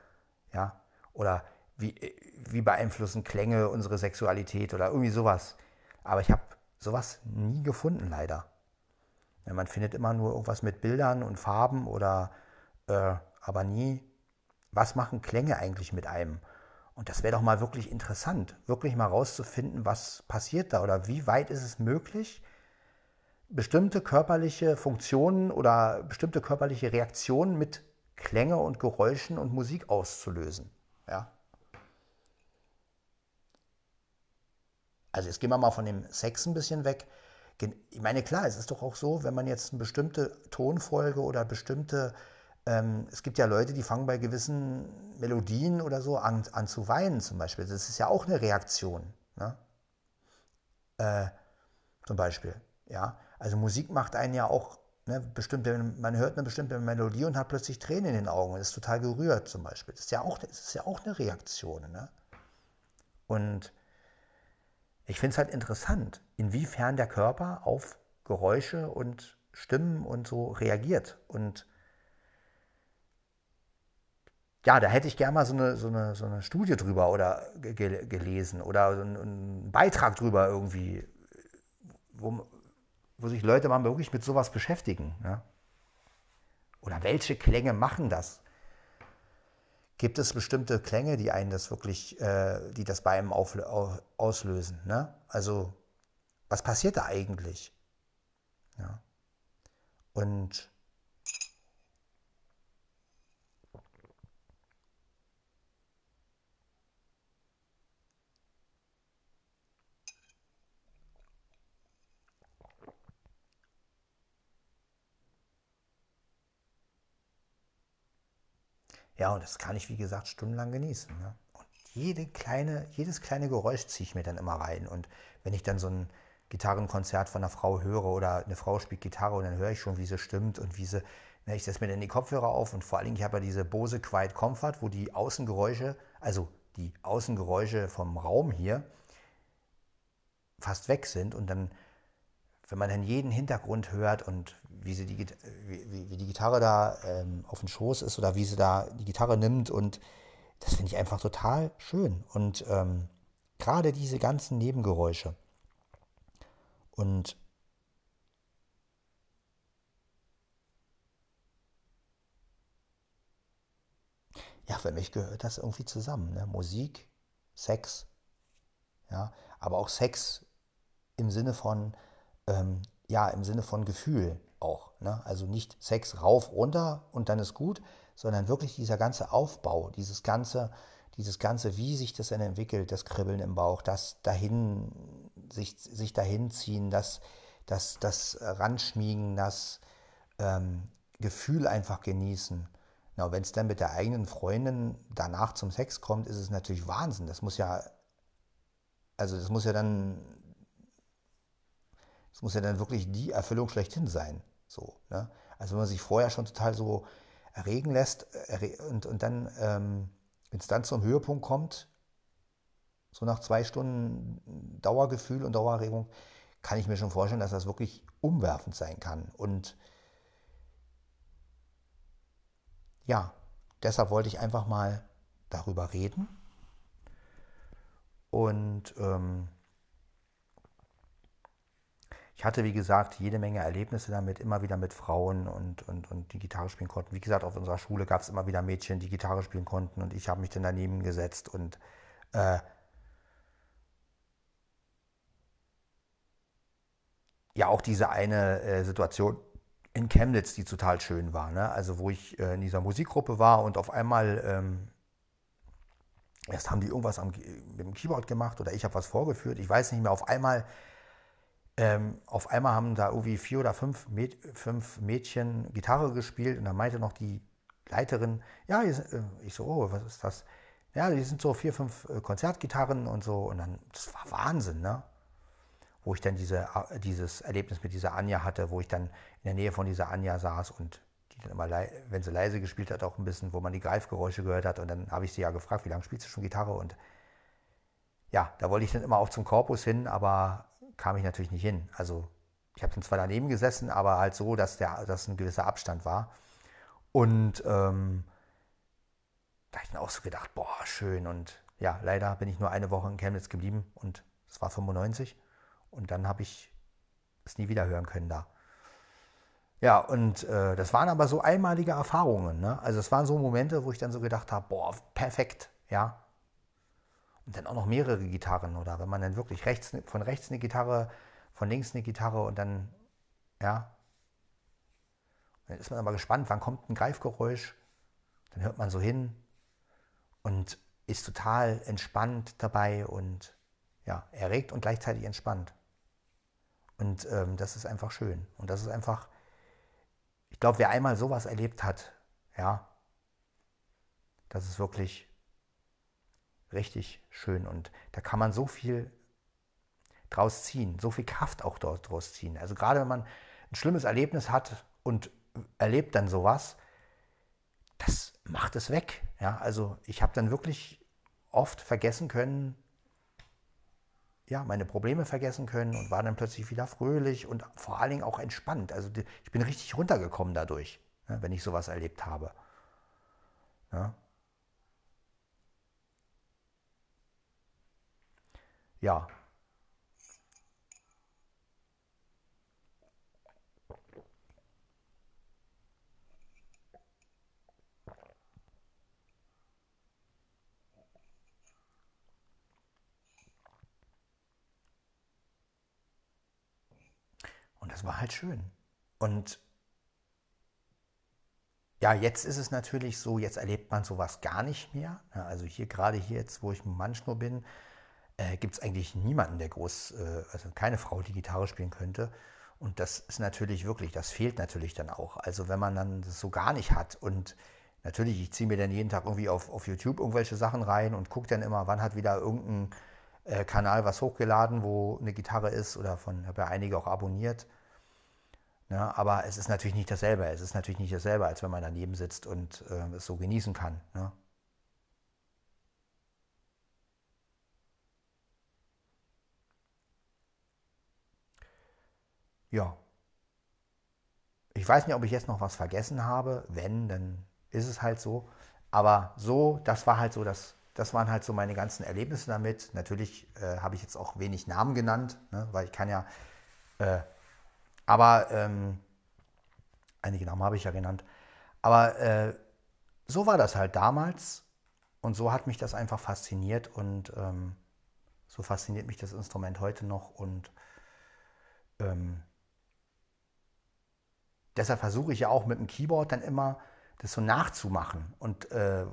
ja, oder wie, wie beeinflussen Klänge unsere Sexualität oder irgendwie sowas. Aber ich habe sowas nie gefunden, leider. Ja, man findet immer nur irgendwas mit Bildern und Farben oder äh, aber nie, was machen Klänge eigentlich mit einem? Und das wäre doch mal wirklich interessant, wirklich mal rauszufinden, was passiert da oder wie weit ist es möglich, bestimmte körperliche Funktionen oder bestimmte körperliche Reaktionen mit Klänge und Geräuschen und Musik auszulösen. Ja? Also jetzt gehen wir mal von dem Sex ein bisschen weg. Ich meine, klar, es ist doch auch so, wenn man jetzt eine bestimmte Tonfolge oder bestimmte, ähm, es gibt ja Leute, die fangen bei gewissen Melodien oder so an, an zu weinen zum Beispiel. Das ist ja auch eine Reaktion. Ne? Äh, zum Beispiel, ja. Also Musik macht einen ja auch, ne, bestimmte, man hört eine bestimmte Melodie und hat plötzlich Tränen in den Augen und ist total gerührt zum Beispiel. Das ist ja auch, das ist ja auch eine Reaktion. Ne? Und ich finde es halt interessant, inwiefern der Körper auf Geräusche und Stimmen und so reagiert. Und ja, da hätte ich gerne mal so eine, so eine, so eine Studie drüber oder gelesen oder so einen, einen Beitrag drüber irgendwie, wo, wo sich Leute mal wirklich mit sowas beschäftigen. Ja? Oder welche Klänge machen das? Gibt es bestimmte Klänge, die einen das wirklich, äh, die das bei einem auf, auslösen? Ne? Also, was passiert da eigentlich? Ja. Und Ja, und das kann ich, wie gesagt, stundenlang genießen. Ne? Und jede kleine, jedes kleine Geräusch ziehe ich mir dann immer rein. Und wenn ich dann so ein, Gitarrenkonzert von einer Frau höre oder eine Frau spielt Gitarre und dann höre ich schon, wie sie stimmt und wie sie, ne, ich setze mir dann die Kopfhörer auf und vor allen Dingen, ich habe ja diese Bose Quiet Comfort, wo die Außengeräusche, also die Außengeräusche vom Raum hier fast weg sind und dann, wenn man dann jeden Hintergrund hört und wie, sie die, wie, wie die Gitarre da ähm, auf dem Schoß ist oder wie sie da die Gitarre nimmt und das finde ich einfach total schön und ähm, gerade diese ganzen Nebengeräusche und ja, für mich gehört das irgendwie zusammen. Ne? Musik, Sex, ja, aber auch Sex im Sinne von, ähm, ja, im Sinne von Gefühl auch. Ne? Also nicht Sex rauf, runter und dann ist gut, sondern wirklich dieser ganze Aufbau, dieses ganze, dieses ganze, wie sich das dann entwickelt, das Kribbeln im Bauch, das dahin, sich, sich dahin ziehen, das, das, das Ranschmiegen, das ähm, Gefühl einfach genießen. Na, wenn es dann mit der eigenen Freundin danach zum Sex kommt, ist es natürlich Wahnsinn. Das muss ja, also das muss ja dann, muss ja dann wirklich die Erfüllung schlechthin sein. So, ne? Also wenn man sich vorher schon total so erregen lässt und, und dann, ähm, wenn es dann zum Höhepunkt kommt, so nach zwei Stunden Dauergefühl und Dauererregung, kann ich mir schon vorstellen, dass das wirklich umwerfend sein kann. Und ja, deshalb wollte ich einfach mal darüber reden. Und ähm, ich hatte, wie gesagt, jede Menge Erlebnisse damit, immer wieder mit Frauen und, und, und die Gitarre spielen konnten. Wie gesagt, auf unserer Schule gab es immer wieder Mädchen, die Gitarre spielen konnten und ich habe mich dann daneben gesetzt und äh, ja, auch diese eine äh, Situation, in Chemnitz, die total schön war. Ne? Also wo ich äh, in dieser Musikgruppe war und auf einmal, ähm, erst haben die irgendwas am, mit dem Keyboard gemacht oder ich habe was vorgeführt, ich weiß nicht mehr, auf einmal, ähm, auf einmal haben da irgendwie vier oder fünf, Mäd fünf Mädchen Gitarre gespielt und dann meinte noch die Leiterin, ja, äh, ich so, oh, was ist das? Ja, die sind so vier, fünf äh, Konzertgitarren und so und dann, das war Wahnsinn, ne? wo ich dann diese, äh, dieses Erlebnis mit dieser Anja hatte, wo ich dann in der Nähe von dieser Anja saß und die dann immer, wenn sie leise gespielt hat, auch ein bisschen, wo man die Greifgeräusche gehört hat. Und dann habe ich sie ja gefragt, wie lange spielst du schon Gitarre? Und ja, da wollte ich dann immer auch zum Korpus hin, aber kam ich natürlich nicht hin. Also ich habe dann zwar daneben gesessen, aber halt so, dass, der, dass ein gewisser Abstand war. Und ähm, da habe ich dann auch so gedacht, boah, schön. Und ja, leider bin ich nur eine Woche in Chemnitz geblieben und es war 95. Und dann habe ich es nie wieder hören können da. Ja, und äh, das waren aber so einmalige Erfahrungen. Ne? Also es waren so Momente, wo ich dann so gedacht habe, boah, perfekt, ja. Dann auch noch mehrere Gitarren oder wenn man dann wirklich rechts, von rechts eine Gitarre, von links eine Gitarre und dann, ja. dann ist man aber gespannt, wann kommt ein Greifgeräusch. Dann hört man so hin und ist total entspannt dabei und ja, erregt und gleichzeitig entspannt. Und ähm, das ist einfach schön. Und das ist einfach, ich glaube, wer einmal sowas erlebt hat, ja, das ist wirklich richtig schön. Und da kann man so viel draus ziehen, so viel Kraft auch dort draus ziehen. Also gerade wenn man ein schlimmes Erlebnis hat und erlebt dann sowas, das macht es weg. Ja, also ich habe dann wirklich oft vergessen können, ja, meine Probleme vergessen können und war dann plötzlich wieder fröhlich und vor allen Dingen auch entspannt. Also ich bin richtig runtergekommen dadurch, wenn ich sowas erlebt habe. Ja. Ja. das war halt schön. Und ja, jetzt ist es natürlich so, jetzt erlebt man sowas gar nicht mehr. Also hier, gerade hier jetzt, wo ich mit Mannschnur bin, äh, gibt es eigentlich niemanden, der groß, äh, also keine Frau, die Gitarre spielen könnte. Und das ist natürlich wirklich, das fehlt natürlich dann auch. Also wenn man dann das so gar nicht hat und natürlich, ich ziehe mir dann jeden Tag irgendwie auf, auf YouTube irgendwelche Sachen rein und gucke dann immer, wann hat wieder irgendein äh, Kanal was hochgeladen, wo eine Gitarre ist oder von, habe ja einige auch abonniert. Ne? Aber es ist natürlich nicht dasselbe. Es ist natürlich nicht dasselbe, als wenn man daneben sitzt und äh, es so genießen kann. Ne? Ja. Ich weiß nicht, ob ich jetzt noch was vergessen habe. Wenn, dann ist es halt so. Aber so, das war halt so, das, das waren halt so meine ganzen Erlebnisse damit. Natürlich äh, habe ich jetzt auch wenig Namen genannt, ne, weil ich kann ja, äh, aber ähm, einige Namen habe ich ja genannt. Aber äh, so war das halt damals und so hat mich das einfach fasziniert und ähm, so fasziniert mich das Instrument heute noch und ähm, deshalb versuche ich ja auch mit dem Keyboard dann immer das so nachzumachen und äh,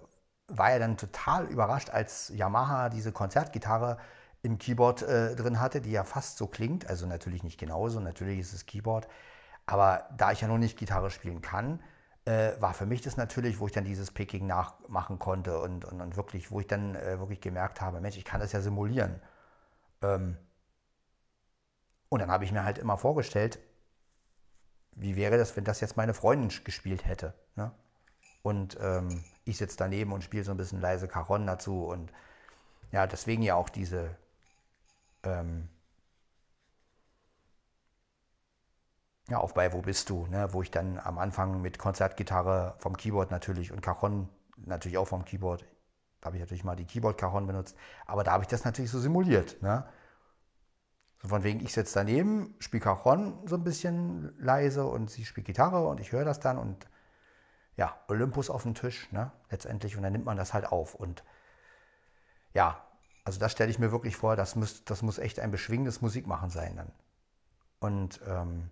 war ja dann total überrascht, als Yamaha diese Konzertgitarre im Keyboard äh, drin hatte, die ja fast so klingt. Also natürlich nicht genauso, natürlich ist es Keyboard. Aber da ich ja noch nicht Gitarre spielen kann, äh, war für mich das natürlich, wo ich dann dieses Picking nachmachen konnte und, und, und wirklich, wo ich dann äh, wirklich gemerkt habe, Mensch, ich kann das ja simulieren. Ähm und dann habe ich mir halt immer vorgestellt, wie wäre das, wenn das jetzt meine Freundin gespielt hätte. Ne? Und ähm, ich sitze daneben und spiele so ein bisschen leise Caron dazu. Und ja, deswegen ja auch diese ähm, ja, auf bei Wo bist du, ne? wo ich dann am Anfang mit Konzertgitarre vom Keyboard natürlich und Cajon natürlich auch vom Keyboard, da habe ich natürlich mal die Keyboard-Cajon benutzt, aber da habe ich das natürlich so simuliert. Ne? So von wegen, ich sitze daneben, spiele Cajon so ein bisschen leise und sie spielt Gitarre und ich höre das dann und ja, Olympus auf den Tisch, ne? letztendlich, und dann nimmt man das halt auf. Und ja, also das stelle ich mir wirklich vor, das muss, das muss echt ein beschwingendes Musikmachen sein dann. Und ähm,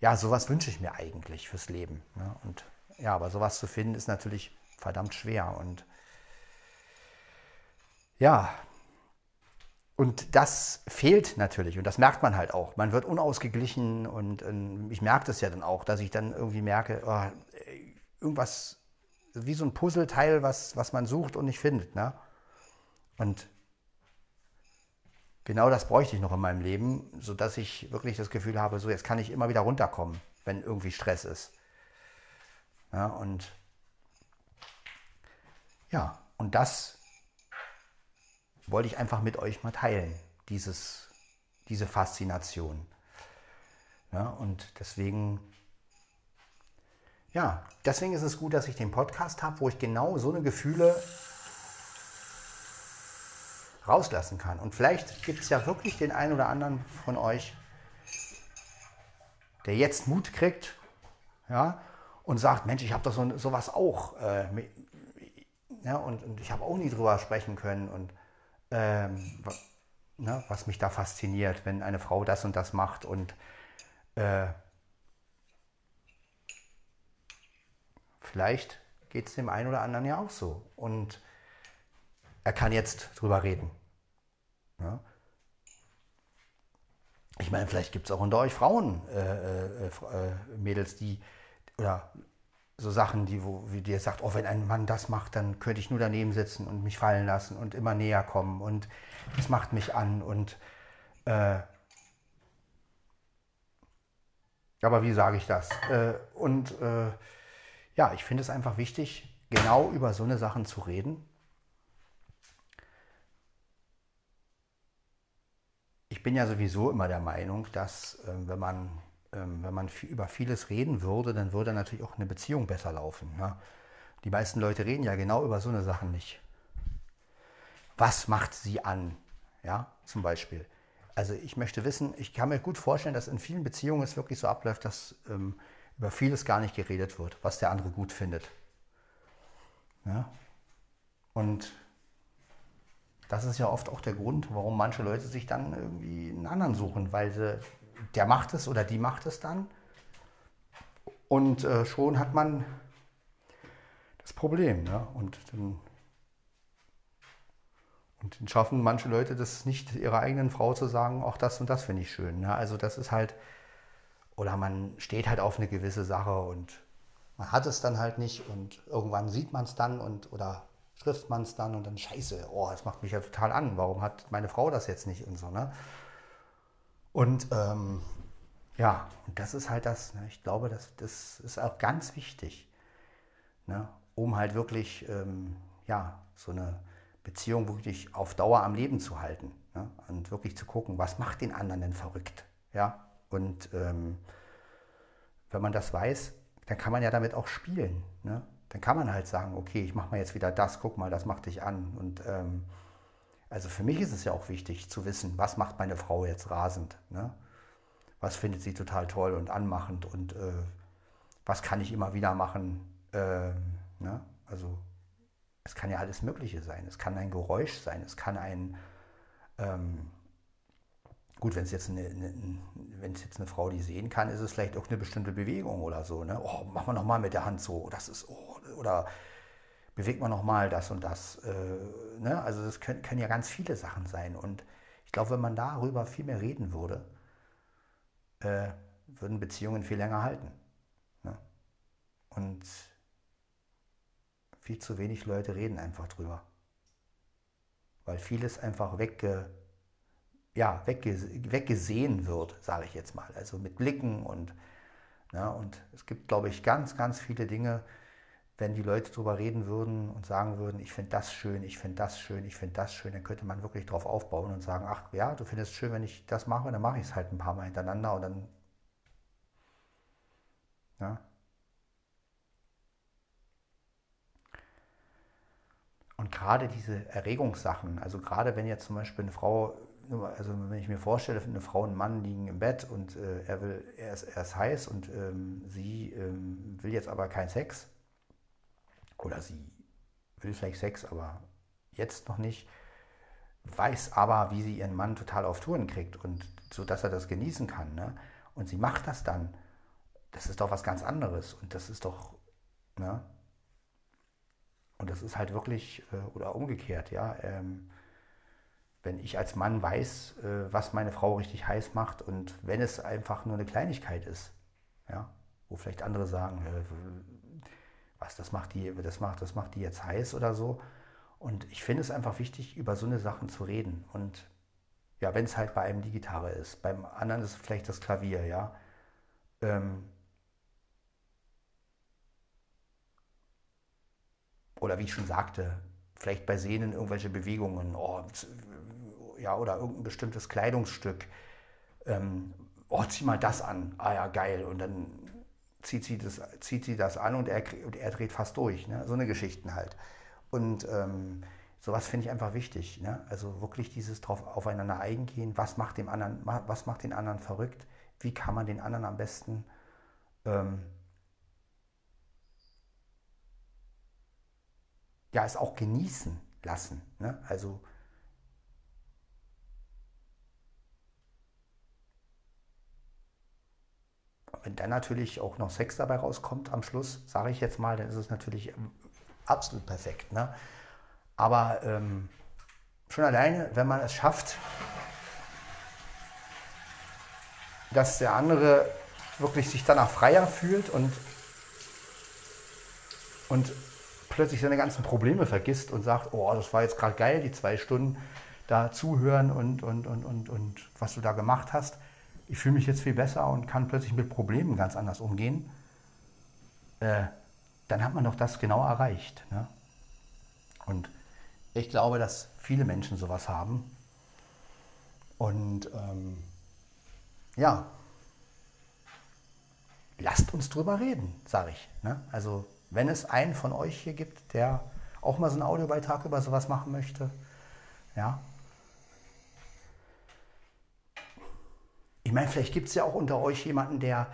ja, sowas wünsche ich mir eigentlich fürs Leben. Ne? Und ja, aber sowas zu finden ist natürlich verdammt schwer. Und ja, und das fehlt natürlich und das merkt man halt auch. Man wird unausgeglichen und, und ich merke das ja dann auch, dass ich dann irgendwie merke, oh, irgendwas, wie so ein Puzzleteil, was, was man sucht und nicht findet. Ne? Und genau das bräuchte ich noch in meinem Leben, sodass ich wirklich das Gefühl habe, so jetzt kann ich immer wieder runterkommen, wenn irgendwie Stress ist. Ja, und ja, und das wollte ich einfach mit euch mal teilen, dieses, diese Faszination. Ja, und deswegen, ja, deswegen ist es gut, dass ich den Podcast habe, wo ich genau so eine Gefühle rauslassen kann. Und vielleicht gibt es ja wirklich den einen oder anderen von euch, der jetzt Mut kriegt ja, und sagt, Mensch, ich habe doch so, sowas auch. Äh, ja, und, und, ich habe auch nie drüber sprechen können. Und ähm, ne, was mich da fasziniert, wenn eine Frau das und das macht. Und äh, vielleicht geht es dem einen oder anderen ja auch so. Und er kann jetzt drüber reden. Ja? Ich meine, vielleicht gibt es auch unter euch Frauen, äh, äh, äh, Mädels, die, oder so Sachen, die, wo, wie dir sagt, oh, wenn ein Mann das macht, dann könnte ich nur daneben sitzen und mich fallen lassen und immer näher kommen und das macht mich an und äh, aber wie sage ich das? Äh, und äh, ja, ich finde es einfach wichtig, genau über so eine Sachen zu reden ich bin ja sowieso immer der Meinung, dass äh, wenn man, wenn man über vieles reden würde, dann würde natürlich auch eine Beziehung besser laufen. Ne? Die meisten Leute reden ja genau über so eine Sachen nicht. Was macht sie an? Ja, zum Beispiel. Also ich möchte wissen, ich kann mir gut vorstellen, dass in vielen Beziehungen es wirklich so abläuft, dass ähm, über vieles gar nicht geredet wird, was der andere gut findet. Ja? Und das ist ja oft auch der Grund, warum manche Leute sich dann irgendwie einen anderen suchen, weil sie, der macht es oder die macht es dann. Und äh, schon hat man das Problem. Ne? Und, dann, und dann schaffen manche Leute das nicht, ihrer eigenen Frau zu sagen, auch das und das finde ich schön. Ne? Also das ist halt, oder man steht halt auf eine gewisse Sache und man hat es dann halt nicht und irgendwann sieht man es dann und oder trifft man es dann und dann scheiße, oh, das macht mich ja total an. Warum hat meine Frau das jetzt nicht und so, ne? Und ähm, ja, und das ist halt das, ne? ich glaube, das, das ist auch ganz wichtig, ne? um halt wirklich, ähm, ja, so eine Beziehung wirklich auf Dauer am Leben zu halten ne? und wirklich zu gucken, was macht den anderen denn verrückt, ja, und ähm, wenn man das weiß, dann kann man ja damit auch spielen. Ne? Dann kann man halt sagen, okay, ich mache mal jetzt wieder das, guck mal, das macht dich an. Und ähm, also für mich ist es ja auch wichtig zu wissen, was macht meine Frau jetzt rasend. Ne? Was findet sie total toll und anmachend und äh, was kann ich immer wieder machen. Äh, ne? Also es kann ja alles Mögliche sein. Es kann ein Geräusch sein, es kann ein... Ähm, Gut, wenn es jetzt eine, es jetzt eine Frau die sehen kann, ist es vielleicht auch eine bestimmte Bewegung oder so. Ne? Oh, mach mal nochmal mit der Hand so. Das ist, oh, oder bewegt man nochmal das und das. Äh, ne? Also das können, können ja ganz viele Sachen sein. Und ich glaube, wenn man darüber viel mehr reden würde, äh, würden Beziehungen viel länger halten. Ne? Und viel zu wenig Leute reden einfach drüber. Weil vieles einfach wegge ja, weggesehen wird, sage ich jetzt mal. Also mit Blicken und, ja, und es gibt, glaube ich, ganz, ganz viele Dinge, wenn die Leute darüber reden würden und sagen würden, ich finde das schön, ich finde das schön, ich finde das schön, dann könnte man wirklich darauf aufbauen und sagen, ach ja, du findest es schön, wenn ich das mache, dann mache ich es halt ein paar Mal hintereinander und dann, ja. Und gerade diese Erregungssachen, also gerade wenn jetzt zum Beispiel eine Frau also wenn ich mir vorstelle, eine Frau und ein Mann liegen im Bett und äh, er will, er ist, er ist heiß und ähm, sie ähm, will jetzt aber keinen Sex. Oder sie will vielleicht Sex, aber jetzt noch nicht. Weiß aber, wie sie ihren Mann total auf Touren kriegt und so, dass er das genießen kann. Ne? Und sie macht das dann. Das ist doch was ganz anderes. Und das ist doch, ne? Und das ist halt wirklich, äh, oder umgekehrt, ja. Ähm, wenn ich als Mann weiß, äh, was meine Frau richtig heiß macht und wenn es einfach nur eine Kleinigkeit ist, ja, wo vielleicht andere sagen, was das macht die, das macht, das macht die jetzt heiß oder so. Und ich finde es einfach wichtig, über so eine Sachen zu reden. Und ja, wenn es halt bei einem die Gitarre ist, beim anderen ist es vielleicht das Klavier, ja. Ähm, oder wie ich schon sagte, vielleicht bei Sehnen irgendwelche Bewegungen, oh, ja, oder irgendein bestimmtes Kleidungsstück. Ähm, oh, zieh mal das an. Ah ja, geil. Und dann zieht sie das, zieht sie das an und er, und er dreht fast durch. Ne? So eine Geschichten halt. Und ähm, sowas finde ich einfach wichtig. Ne? Also wirklich dieses drauf aufeinander eingehen. Was macht, dem anderen, was macht den anderen verrückt? Wie kann man den anderen am besten ähm, ja, es auch genießen lassen. Ne? Also wenn dann natürlich auch noch Sex dabei rauskommt am Schluss, sage ich jetzt mal, dann ist es natürlich ähm, absolut perfekt. Ne? Aber ähm, schon alleine, wenn man es schafft, dass der andere wirklich sich danach freier fühlt und, und plötzlich seine ganzen Probleme vergisst und sagt, oh, das war jetzt gerade geil, die zwei Stunden da zuhören und, und, und, und, und was du da gemacht hast, ich fühle mich jetzt viel besser und kann plötzlich mit Problemen ganz anders umgehen, äh, dann hat man doch das genau erreicht. Ne? Und ich glaube, dass viele Menschen sowas haben. Und ähm, ja, lasst uns drüber reden, sage ich. Ne? Also wenn es einen von euch hier gibt, der auch mal so einen Audiobeitrag über sowas machen möchte, ja, Ich meine, vielleicht gibt es ja auch unter euch jemanden, der,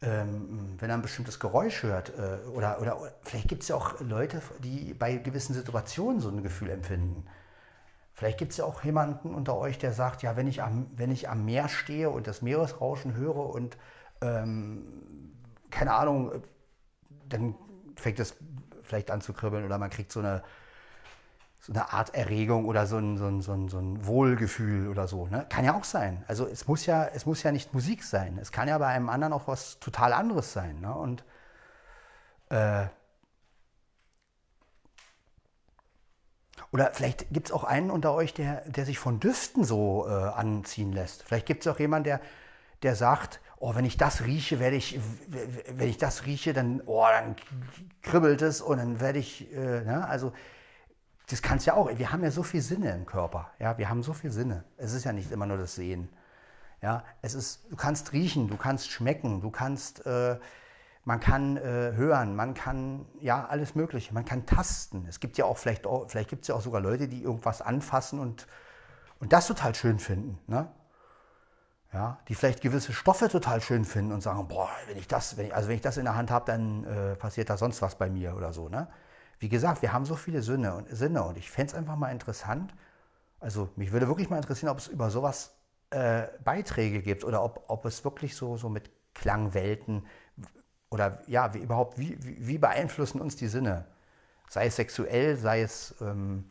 ähm, wenn er ein bestimmtes Geräusch hört, äh, oder, oder, vielleicht gibt es ja auch Leute, die bei gewissen Situationen so ein Gefühl empfinden. Vielleicht gibt es ja auch jemanden unter euch, der sagt, ja, wenn ich am, wenn ich am Meer stehe und das Meeresrauschen höre und ähm, keine Ahnung, dann fängt es vielleicht an zu kribbeln oder man kriegt so eine so eine Art Erregung oder so ein, so ein, so ein, so ein Wohlgefühl oder so. Ne? Kann ja auch sein. Also es muss ja, es muss ja nicht Musik sein. Es kann ja bei einem anderen auch was total anderes sein. Ne? Und äh, Oder vielleicht gibt es auch einen unter euch, der, der sich von Düften so äh, anziehen lässt. Vielleicht gibt es auch jemanden, der, der sagt, oh, wenn ich das rieche, werde ich, wenn ich das rieche, dann, oh, dann kribbelt es und dann werde ich, äh, ne? also das kann es ja auch. Wir haben ja so viel Sinne im Körper. Ja, wir haben so viel Sinne. Es ist ja nicht immer nur das Sehen. Ja, es ist, du kannst riechen, du kannst schmecken, du kannst, äh, man kann äh, hören, man kann, ja, alles Mögliche. Man kann tasten. Es gibt ja auch vielleicht, vielleicht gibt es ja auch sogar Leute, die irgendwas anfassen und, und das total schön finden. Ne? Ja, die vielleicht gewisse Stoffe total schön finden und sagen, boah, wenn ich das, wenn ich, also wenn ich das in der Hand habe, dann äh, passiert da sonst was bei mir oder so. Ne? Wie gesagt, wir haben so viele Sinne und, Sinne und ich fände es einfach mal interessant. Also mich würde wirklich mal interessieren, ob es über sowas äh, Beiträge gibt oder ob, ob es wirklich so, so mit Klangwelten oder ja, wie überhaupt, wie, wie, beeinflussen uns die Sinne? Sei es sexuell, sei es, ähm,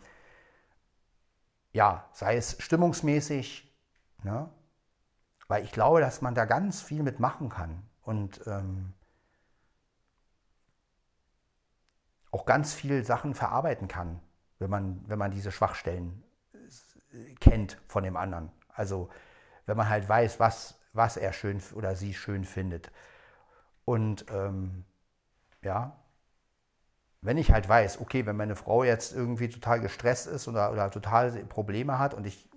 ja, sei es stimmungsmäßig. Ne? Weil ich glaube, dass man da ganz viel mitmachen kann und ähm, auch ganz viel Sachen verarbeiten kann, wenn man, wenn man diese Schwachstellen äh, kennt von dem anderen. Also wenn man halt weiß, was, was er schön oder sie schön findet. Und ähm, ja, wenn ich halt weiß, okay, wenn meine Frau jetzt irgendwie total gestresst ist oder, oder total Probleme hat und ich,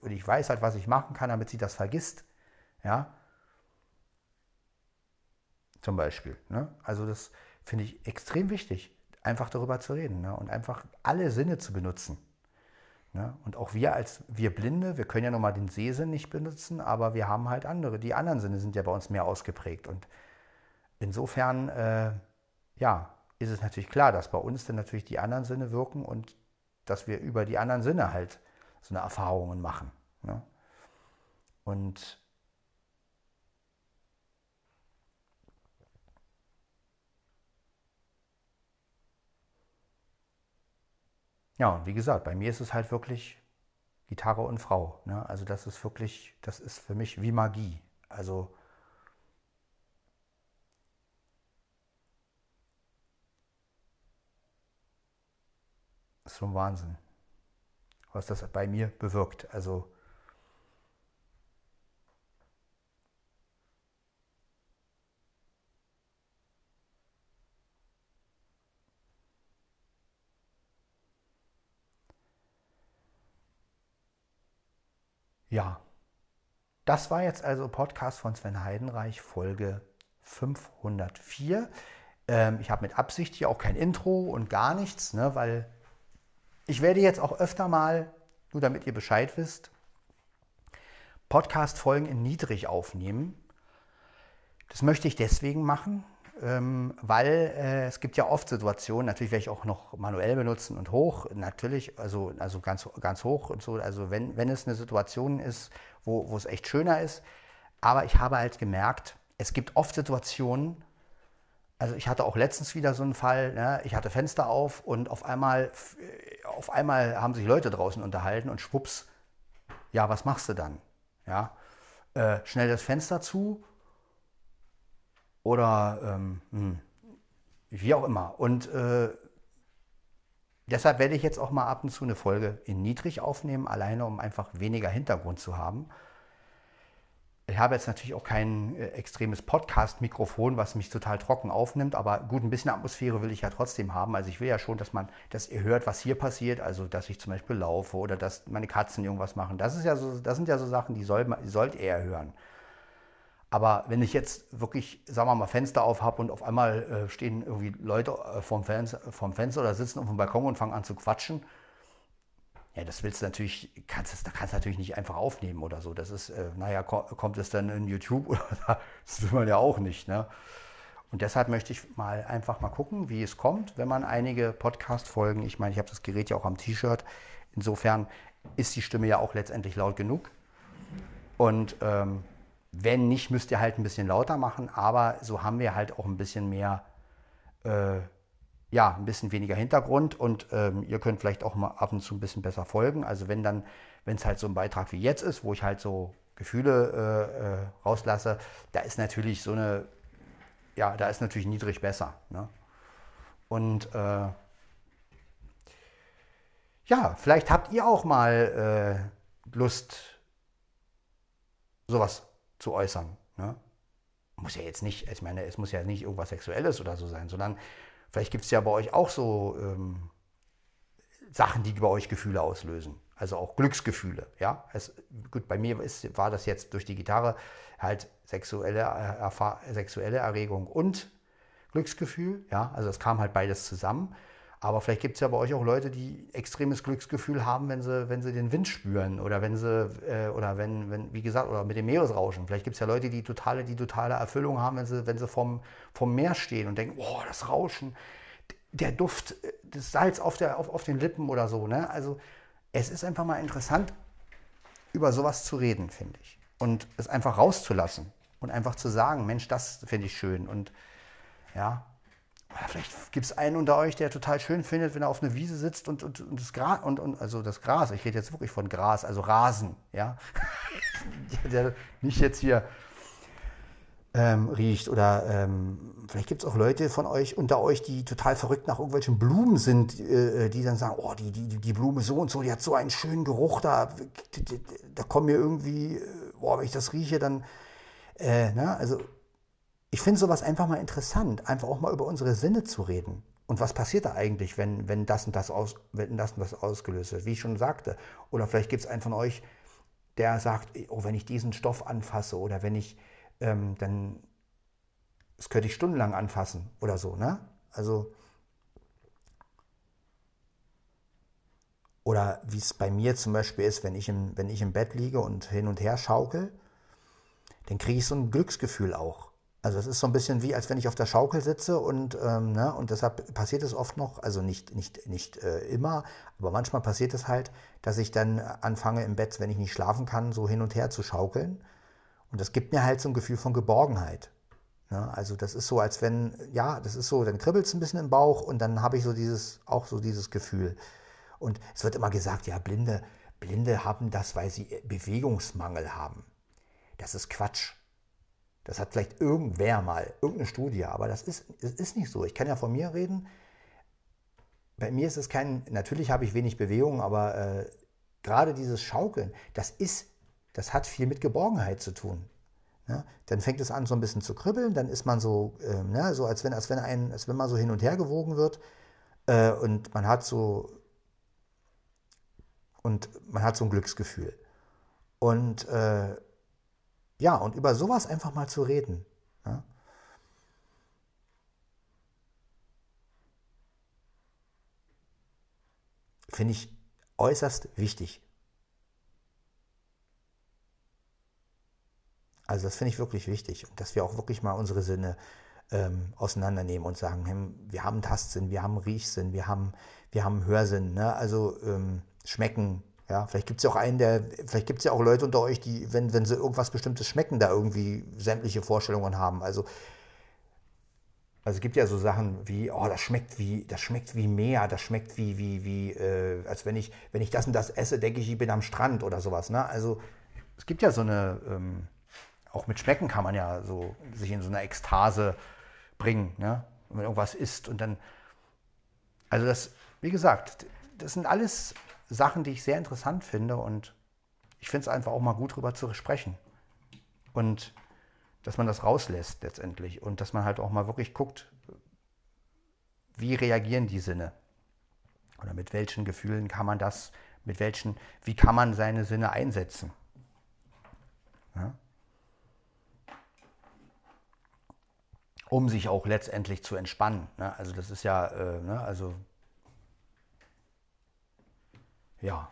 und ich weiß halt, was ich machen kann, damit sie das vergisst, ja? Zum Beispiel. Ne? Also das finde ich extrem wichtig, einfach darüber zu reden ne? und einfach alle Sinne zu benutzen. Ne? Und auch wir als wir Blinde, wir können ja nochmal den Sehsinn nicht benutzen, aber wir haben halt andere. Die anderen Sinne sind ja bei uns mehr ausgeprägt. Und insofern, äh, ja, ist es natürlich klar, dass bei uns dann natürlich die anderen Sinne wirken und dass wir über die anderen Sinne halt so eine Erfahrungen machen. Ne? Und Ja, und wie gesagt, bei mir ist es halt wirklich Gitarre und Frau. Ne? Also das ist wirklich, das ist für mich wie Magie. Also ist schon Wahnsinn, was das bei mir bewirkt. Also Ja, das war jetzt also Podcast von Sven Heidenreich, Folge 504. Ähm, ich habe mit Absicht hier auch kein Intro und gar nichts, ne, weil ich werde jetzt auch öfter mal, nur damit ihr Bescheid wisst, Podcast-Folgen in niedrig aufnehmen. Das möchte ich deswegen machen, ähm, weil äh, es gibt ja oft Situationen, natürlich werde ich auch noch manuell benutzen und hoch, natürlich, also, also ganz, ganz hoch und so, also wenn, wenn es eine Situation ist, wo, wo es echt schöner ist, aber ich habe halt gemerkt, es gibt oft Situationen, also ich hatte auch letztens wieder so einen Fall, ne? ich hatte Fenster auf und auf einmal, auf einmal haben sich Leute draußen unterhalten und schwupps, ja, was machst du dann? Ja, äh, schnell das Fenster zu oder ähm, hm, wie auch immer. Und äh, deshalb werde ich jetzt auch mal ab und zu eine Folge in niedrig aufnehmen, alleine um einfach weniger Hintergrund zu haben. Ich habe jetzt natürlich auch kein äh, extremes Podcast-Mikrofon, was mich total trocken aufnimmt, aber gut, ein bisschen Atmosphäre will ich ja trotzdem haben. Also ich will ja schon, dass man, dass ihr hört, was hier passiert, also dass ich zum Beispiel laufe oder dass meine Katzen irgendwas machen. Das ist ja so, das sind ja so Sachen, die soll, sollt ihr hören. Aber wenn ich jetzt wirklich, sagen wir mal, Fenster auf habe und auf einmal äh, stehen irgendwie Leute äh, vorm, Fenster, vorm Fenster oder sitzen auf dem Balkon und fangen an zu quatschen, ja, das willst du natürlich, kannst du kannst natürlich nicht einfach aufnehmen oder so. Das ist, äh, naja, ko kommt es dann in YouTube oder das will man ja auch nicht. Ne? Und deshalb möchte ich mal einfach mal gucken, wie es kommt, wenn man einige Podcast-Folgen, ich meine, ich habe das Gerät ja auch am T-Shirt, insofern ist die Stimme ja auch letztendlich laut genug. Und ähm, wenn nicht, müsst ihr halt ein bisschen lauter machen, aber so haben wir halt auch ein bisschen mehr, äh, ja, ein bisschen weniger Hintergrund und ähm, ihr könnt vielleicht auch mal ab und zu ein bisschen besser folgen. Also wenn dann, wenn es halt so ein Beitrag wie jetzt ist, wo ich halt so Gefühle äh, äh, rauslasse, da ist natürlich so eine, ja, da ist natürlich niedrig besser. Ne? Und äh, ja, vielleicht habt ihr auch mal äh, Lust, sowas zu äußern. Ne? Muss ja jetzt nicht, ich meine, es muss ja nicht irgendwas Sexuelles oder so sein, sondern vielleicht gibt es ja bei euch auch so ähm, Sachen, die bei euch Gefühle auslösen. Also auch Glücksgefühle. Ja? Es, gut, bei mir ist, war das jetzt durch die Gitarre halt sexuelle, äh, sexuelle Erregung und Glücksgefühl. Ja? Also es kam halt beides zusammen. Aber vielleicht gibt es ja bei euch auch Leute, die extremes Glücksgefühl haben, wenn sie, wenn sie den Wind spüren oder wenn sie, äh, oder wenn, wenn, wie gesagt, oder mit dem Meeresrauschen. Vielleicht gibt es ja Leute, die totale, die totale Erfüllung haben, wenn sie, wenn sie vom, vom Meer stehen und denken, oh, das Rauschen, der Duft, das Salz auf, der, auf, auf den Lippen oder so. Ne? Also es ist einfach mal interessant, über sowas zu reden, finde ich. Und es einfach rauszulassen und einfach zu sagen, Mensch, das finde ich schön. Und ja, Vielleicht gibt es einen unter euch, der total schön findet, wenn er auf einer Wiese sitzt und, und, und das Gras, und, und, also das Gras, ich rede jetzt wirklich von Gras, also Rasen, ja, der nicht jetzt hier ähm, riecht. Oder ähm, vielleicht gibt es auch Leute von euch unter euch, die total verrückt nach irgendwelchen Blumen sind, äh, die dann sagen, oh, die, die, die Blume so und so, die hat so einen schönen Geruch, da, da kommen mir irgendwie, boah, wenn ich das rieche, dann, äh, ne, also ich finde sowas einfach mal interessant, einfach auch mal über unsere Sinne zu reden. Und was passiert da eigentlich, wenn, wenn, das, und das, aus, wenn das und das ausgelöst wird, wie ich schon sagte. Oder vielleicht gibt es einen von euch, der sagt, oh, wenn ich diesen Stoff anfasse oder wenn ich, ähm, dann, das könnte ich stundenlang anfassen oder so, ne? Also, oder wie es bei mir zum Beispiel ist, wenn ich, im, wenn ich im Bett liege und hin und her schaukel, dann kriege ich so ein Glücksgefühl auch. Also es ist so ein bisschen wie, als wenn ich auf der Schaukel sitze und, ähm, ne, und deshalb passiert es oft noch, also nicht, nicht, nicht äh, immer, aber manchmal passiert es halt, dass ich dann anfange im Bett, wenn ich nicht schlafen kann, so hin und her zu schaukeln. Und das gibt mir halt so ein Gefühl von Geborgenheit. Ne? Also das ist so, als wenn, ja, das ist so, dann kribbelt es ein bisschen im Bauch und dann habe ich so dieses, auch so dieses Gefühl. Und es wird immer gesagt, ja, Blinde, Blinde haben das, weil sie Bewegungsmangel haben. Das ist Quatsch. Das hat vielleicht irgendwer mal, irgendeine Studie, aber das ist, das ist nicht so. Ich kann ja von mir reden. Bei mir ist es kein, natürlich habe ich wenig Bewegung, aber äh, gerade dieses Schaukeln, das ist, das hat viel mit Geborgenheit zu tun. Ja, dann fängt es an, so ein bisschen zu kribbeln, dann ist man so, äh, ne, so als wenn, als wenn ein, als wenn man so hin und her gewogen wird äh, und man hat so und man hat so ein Glücksgefühl. Und äh, ja, und über sowas einfach mal zu reden. Ja? Finde ich äußerst wichtig. Also das finde ich wirklich wichtig dass wir auch wirklich mal unsere Sinne ähm, auseinandernehmen und sagen, wir haben Tastsinn, wir haben Riechsinn, wir haben, wir haben Hörsinn, ne? also ähm, schmecken, ja, vielleicht gibt es ja auch einen, der, vielleicht gibt es ja auch Leute unter euch, die, wenn, wenn sie irgendwas Bestimmtes schmecken, da irgendwie sämtliche Vorstellungen haben. Also, also es gibt ja so Sachen wie, oh, das schmeckt wie, das schmeckt wie Meer, das schmeckt wie, wie, wie, äh, als wenn ich, wenn ich das und das esse, denke ich, ich bin am Strand oder sowas. Ne? Also es gibt ja so eine, ähm, auch mit Schmecken kann man ja so sich in so eine Ekstase bringen, ne? wenn man irgendwas isst und dann, also das, wie gesagt, das sind alles Sachen, die ich sehr interessant finde und ich finde es einfach auch mal gut drüber zu sprechen. Und dass man das rauslässt letztendlich und dass man halt auch mal wirklich guckt, wie reagieren die Sinne oder mit welchen Gefühlen kann man das, mit welchen, wie kann man seine Sinne einsetzen. Ja? Um sich auch letztendlich zu entspannen. Ne? Also das ist ja, äh, ne? also ja.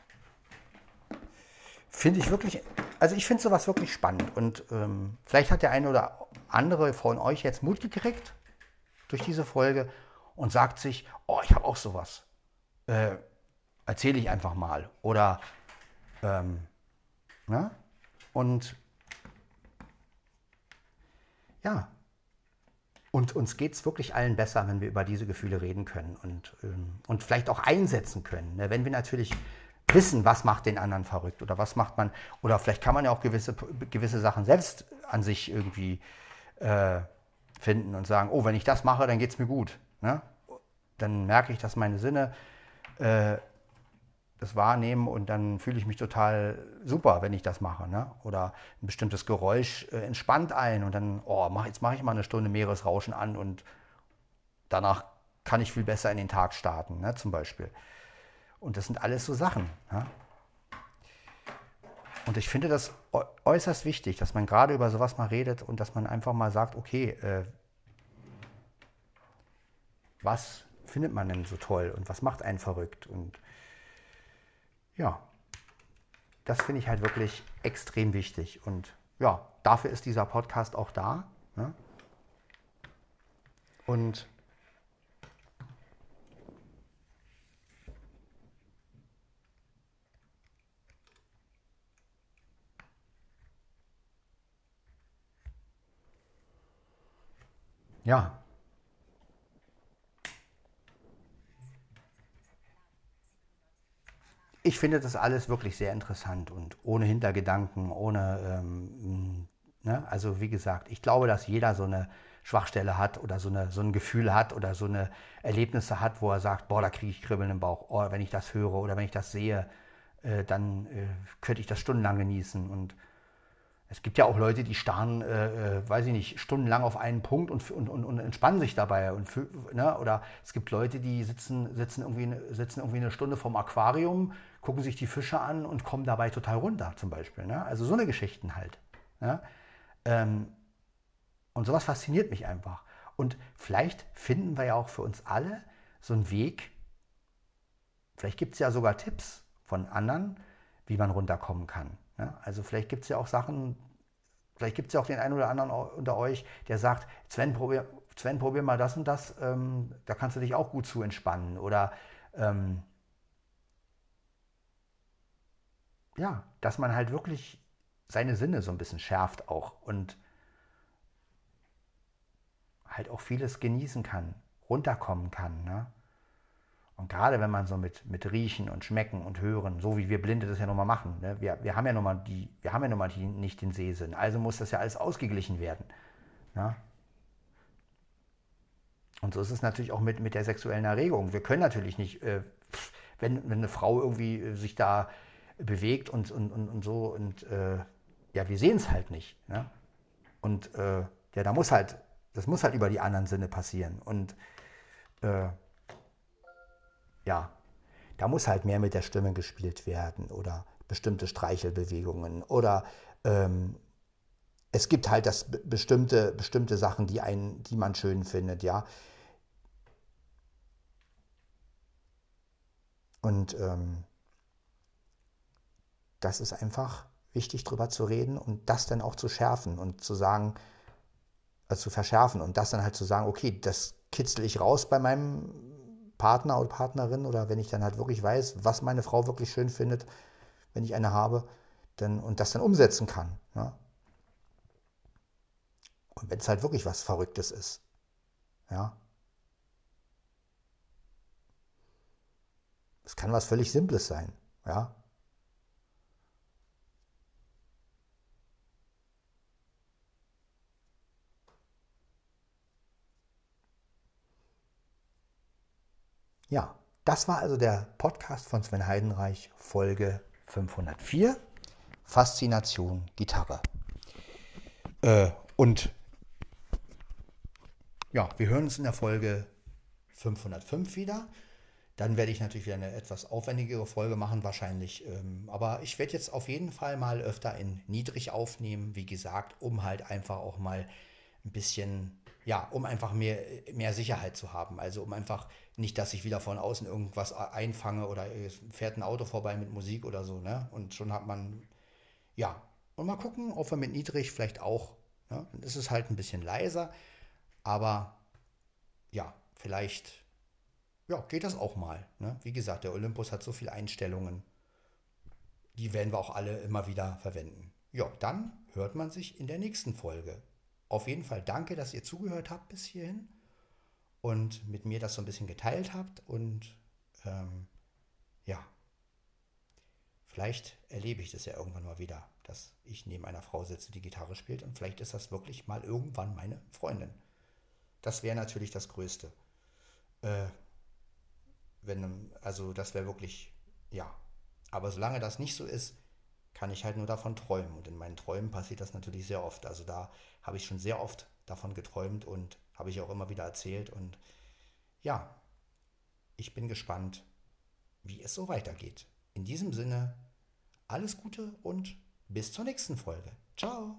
Finde ich wirklich, also ich finde sowas wirklich spannend. Und ähm, vielleicht hat der eine oder andere von euch jetzt Mut gekriegt durch diese Folge und sagt sich, oh, ich habe auch sowas. Äh, Erzähle ich einfach mal. Oder, ähm, ne? Und ja, und uns geht es wirklich allen besser, wenn wir über diese Gefühle reden können und, ähm, und vielleicht auch einsetzen können. Ne? Wenn wir natürlich wissen, was macht den anderen verrückt oder was macht man, oder vielleicht kann man ja auch gewisse, gewisse Sachen selbst an sich irgendwie äh, finden und sagen, oh, wenn ich das mache, dann geht es mir gut. Ne? Dann merke ich, dass meine Sinne äh, das wahrnehmen und dann fühle ich mich total super, wenn ich das mache. Ne? Oder ein bestimmtes Geräusch äh, entspannt ein und dann, oh, mach, jetzt mache ich mal eine Stunde Meeresrauschen an und danach kann ich viel besser in den Tag starten, ne? zum Beispiel. Und das sind alles so Sachen. Ne? Und ich finde das äußerst wichtig, dass man gerade über sowas mal redet und dass man einfach mal sagt, okay, äh, was findet man denn so toll und was macht einen verrückt? Und ja, das finde ich halt wirklich extrem wichtig. Und ja, dafür ist dieser Podcast auch da. Ne? Und ja, ich finde das alles wirklich sehr interessant und ohne Hintergedanken, ohne, ähm, ne? also wie gesagt, ich glaube, dass jeder so eine Schwachstelle hat oder so, eine, so ein Gefühl hat oder so eine Erlebnisse hat, wo er sagt, boah, da kriege ich Kribbeln im Bauch, oh, wenn ich das höre oder wenn ich das sehe, äh, dann äh, könnte ich das stundenlang genießen und es gibt ja auch Leute, die starren, äh, äh, weiß ich nicht, stundenlang auf einen Punkt und, und, und, und entspannen sich dabei. Und, ne? Oder es gibt Leute, die sitzen, sitzen, irgendwie, sitzen irgendwie eine Stunde vorm Aquarium, gucken sich die Fische an und kommen dabei total runter, zum Beispiel. Ne? Also so eine Geschichten halt. Ne? Ähm, und sowas fasziniert mich einfach. Und vielleicht finden wir ja auch für uns alle so einen Weg, vielleicht gibt es ja sogar Tipps von anderen, wie man runterkommen kann. Ja, also vielleicht gibt es ja auch Sachen, vielleicht gibt es ja auch den einen oder anderen unter euch, der sagt, Sven, probier, Sven, probier mal das und das, ähm, da kannst du dich auch gut zu entspannen. Oder ähm, ja, dass man halt wirklich seine Sinne so ein bisschen schärft auch und halt auch vieles genießen kann, runterkommen kann. Ne? Und gerade wenn man so mit, mit Riechen und Schmecken und Hören, so wie wir Blinde das ja nun mal machen, ne? wir, wir haben ja nun mal, die, wir haben ja nun mal die, nicht den Sehsinn, also muss das ja alles ausgeglichen werden. Ne? Und so ist es natürlich auch mit, mit der sexuellen Erregung. Wir können natürlich nicht, äh, wenn, wenn eine Frau irgendwie äh, sich da bewegt und, und, und, und so, und äh, ja, wir sehen es halt nicht. Ne? Und äh, ja, da muss halt, das muss halt über die anderen Sinne passieren. Und äh, ja, da muss halt mehr mit der Stimme gespielt werden oder bestimmte Streichelbewegungen oder ähm, es gibt halt das bestimmte, bestimmte Sachen, die, einen, die man schön findet, ja. Und ähm, das ist einfach wichtig, drüber zu reden und das dann auch zu schärfen und zu sagen, also zu verschärfen und das dann halt zu sagen, okay, das kitzel ich raus bei meinem Partner oder Partnerin oder wenn ich dann halt wirklich weiß, was meine Frau wirklich schön findet, wenn ich eine habe, dann, und das dann umsetzen kann. Ja? Und wenn es halt wirklich was Verrücktes ist. Ja. Es kann was völlig Simples sein. Ja. Ja, das war also der Podcast von Sven Heidenreich, Folge 504, Faszination Gitarre. Äh, und ja, wir hören uns in der Folge 505 wieder. Dann werde ich natürlich wieder eine etwas aufwendigere Folge machen, wahrscheinlich. Ähm, aber ich werde jetzt auf jeden Fall mal öfter in niedrig aufnehmen, wie gesagt, um halt einfach auch mal ein bisschen ja, um einfach mehr, mehr Sicherheit zu haben. Also um einfach nicht, dass ich wieder von außen irgendwas einfange oder es fährt ein Auto vorbei mit Musik oder so, ne? Und schon hat man, ja, und mal gucken, ob wir mit niedrig vielleicht auch, ne? Dann ist es halt ein bisschen leiser, aber ja, vielleicht, ja, geht das auch mal. Ne? Wie gesagt, der Olympus hat so viele Einstellungen, die werden wir auch alle immer wieder verwenden. Ja, dann hört man sich in der nächsten Folge auf jeden Fall danke, dass ihr zugehört habt bis hierhin und mit mir das so ein bisschen geteilt habt. Und ähm, ja, vielleicht erlebe ich das ja irgendwann mal wieder, dass ich neben einer Frau sitze, die Gitarre spielt. Und vielleicht ist das wirklich mal irgendwann meine Freundin. Das wäre natürlich das Größte. Äh, wenn, also das wäre wirklich, ja, Aber solange das nicht so ist, kann ich halt nur davon träumen. Und in meinen Träumen passiert das natürlich sehr oft. Also da habe ich schon sehr oft davon geträumt und habe ich auch immer wieder erzählt. Und ja, ich bin gespannt, wie es so weitergeht. In diesem Sinne, alles Gute und bis zur nächsten Folge. Ciao!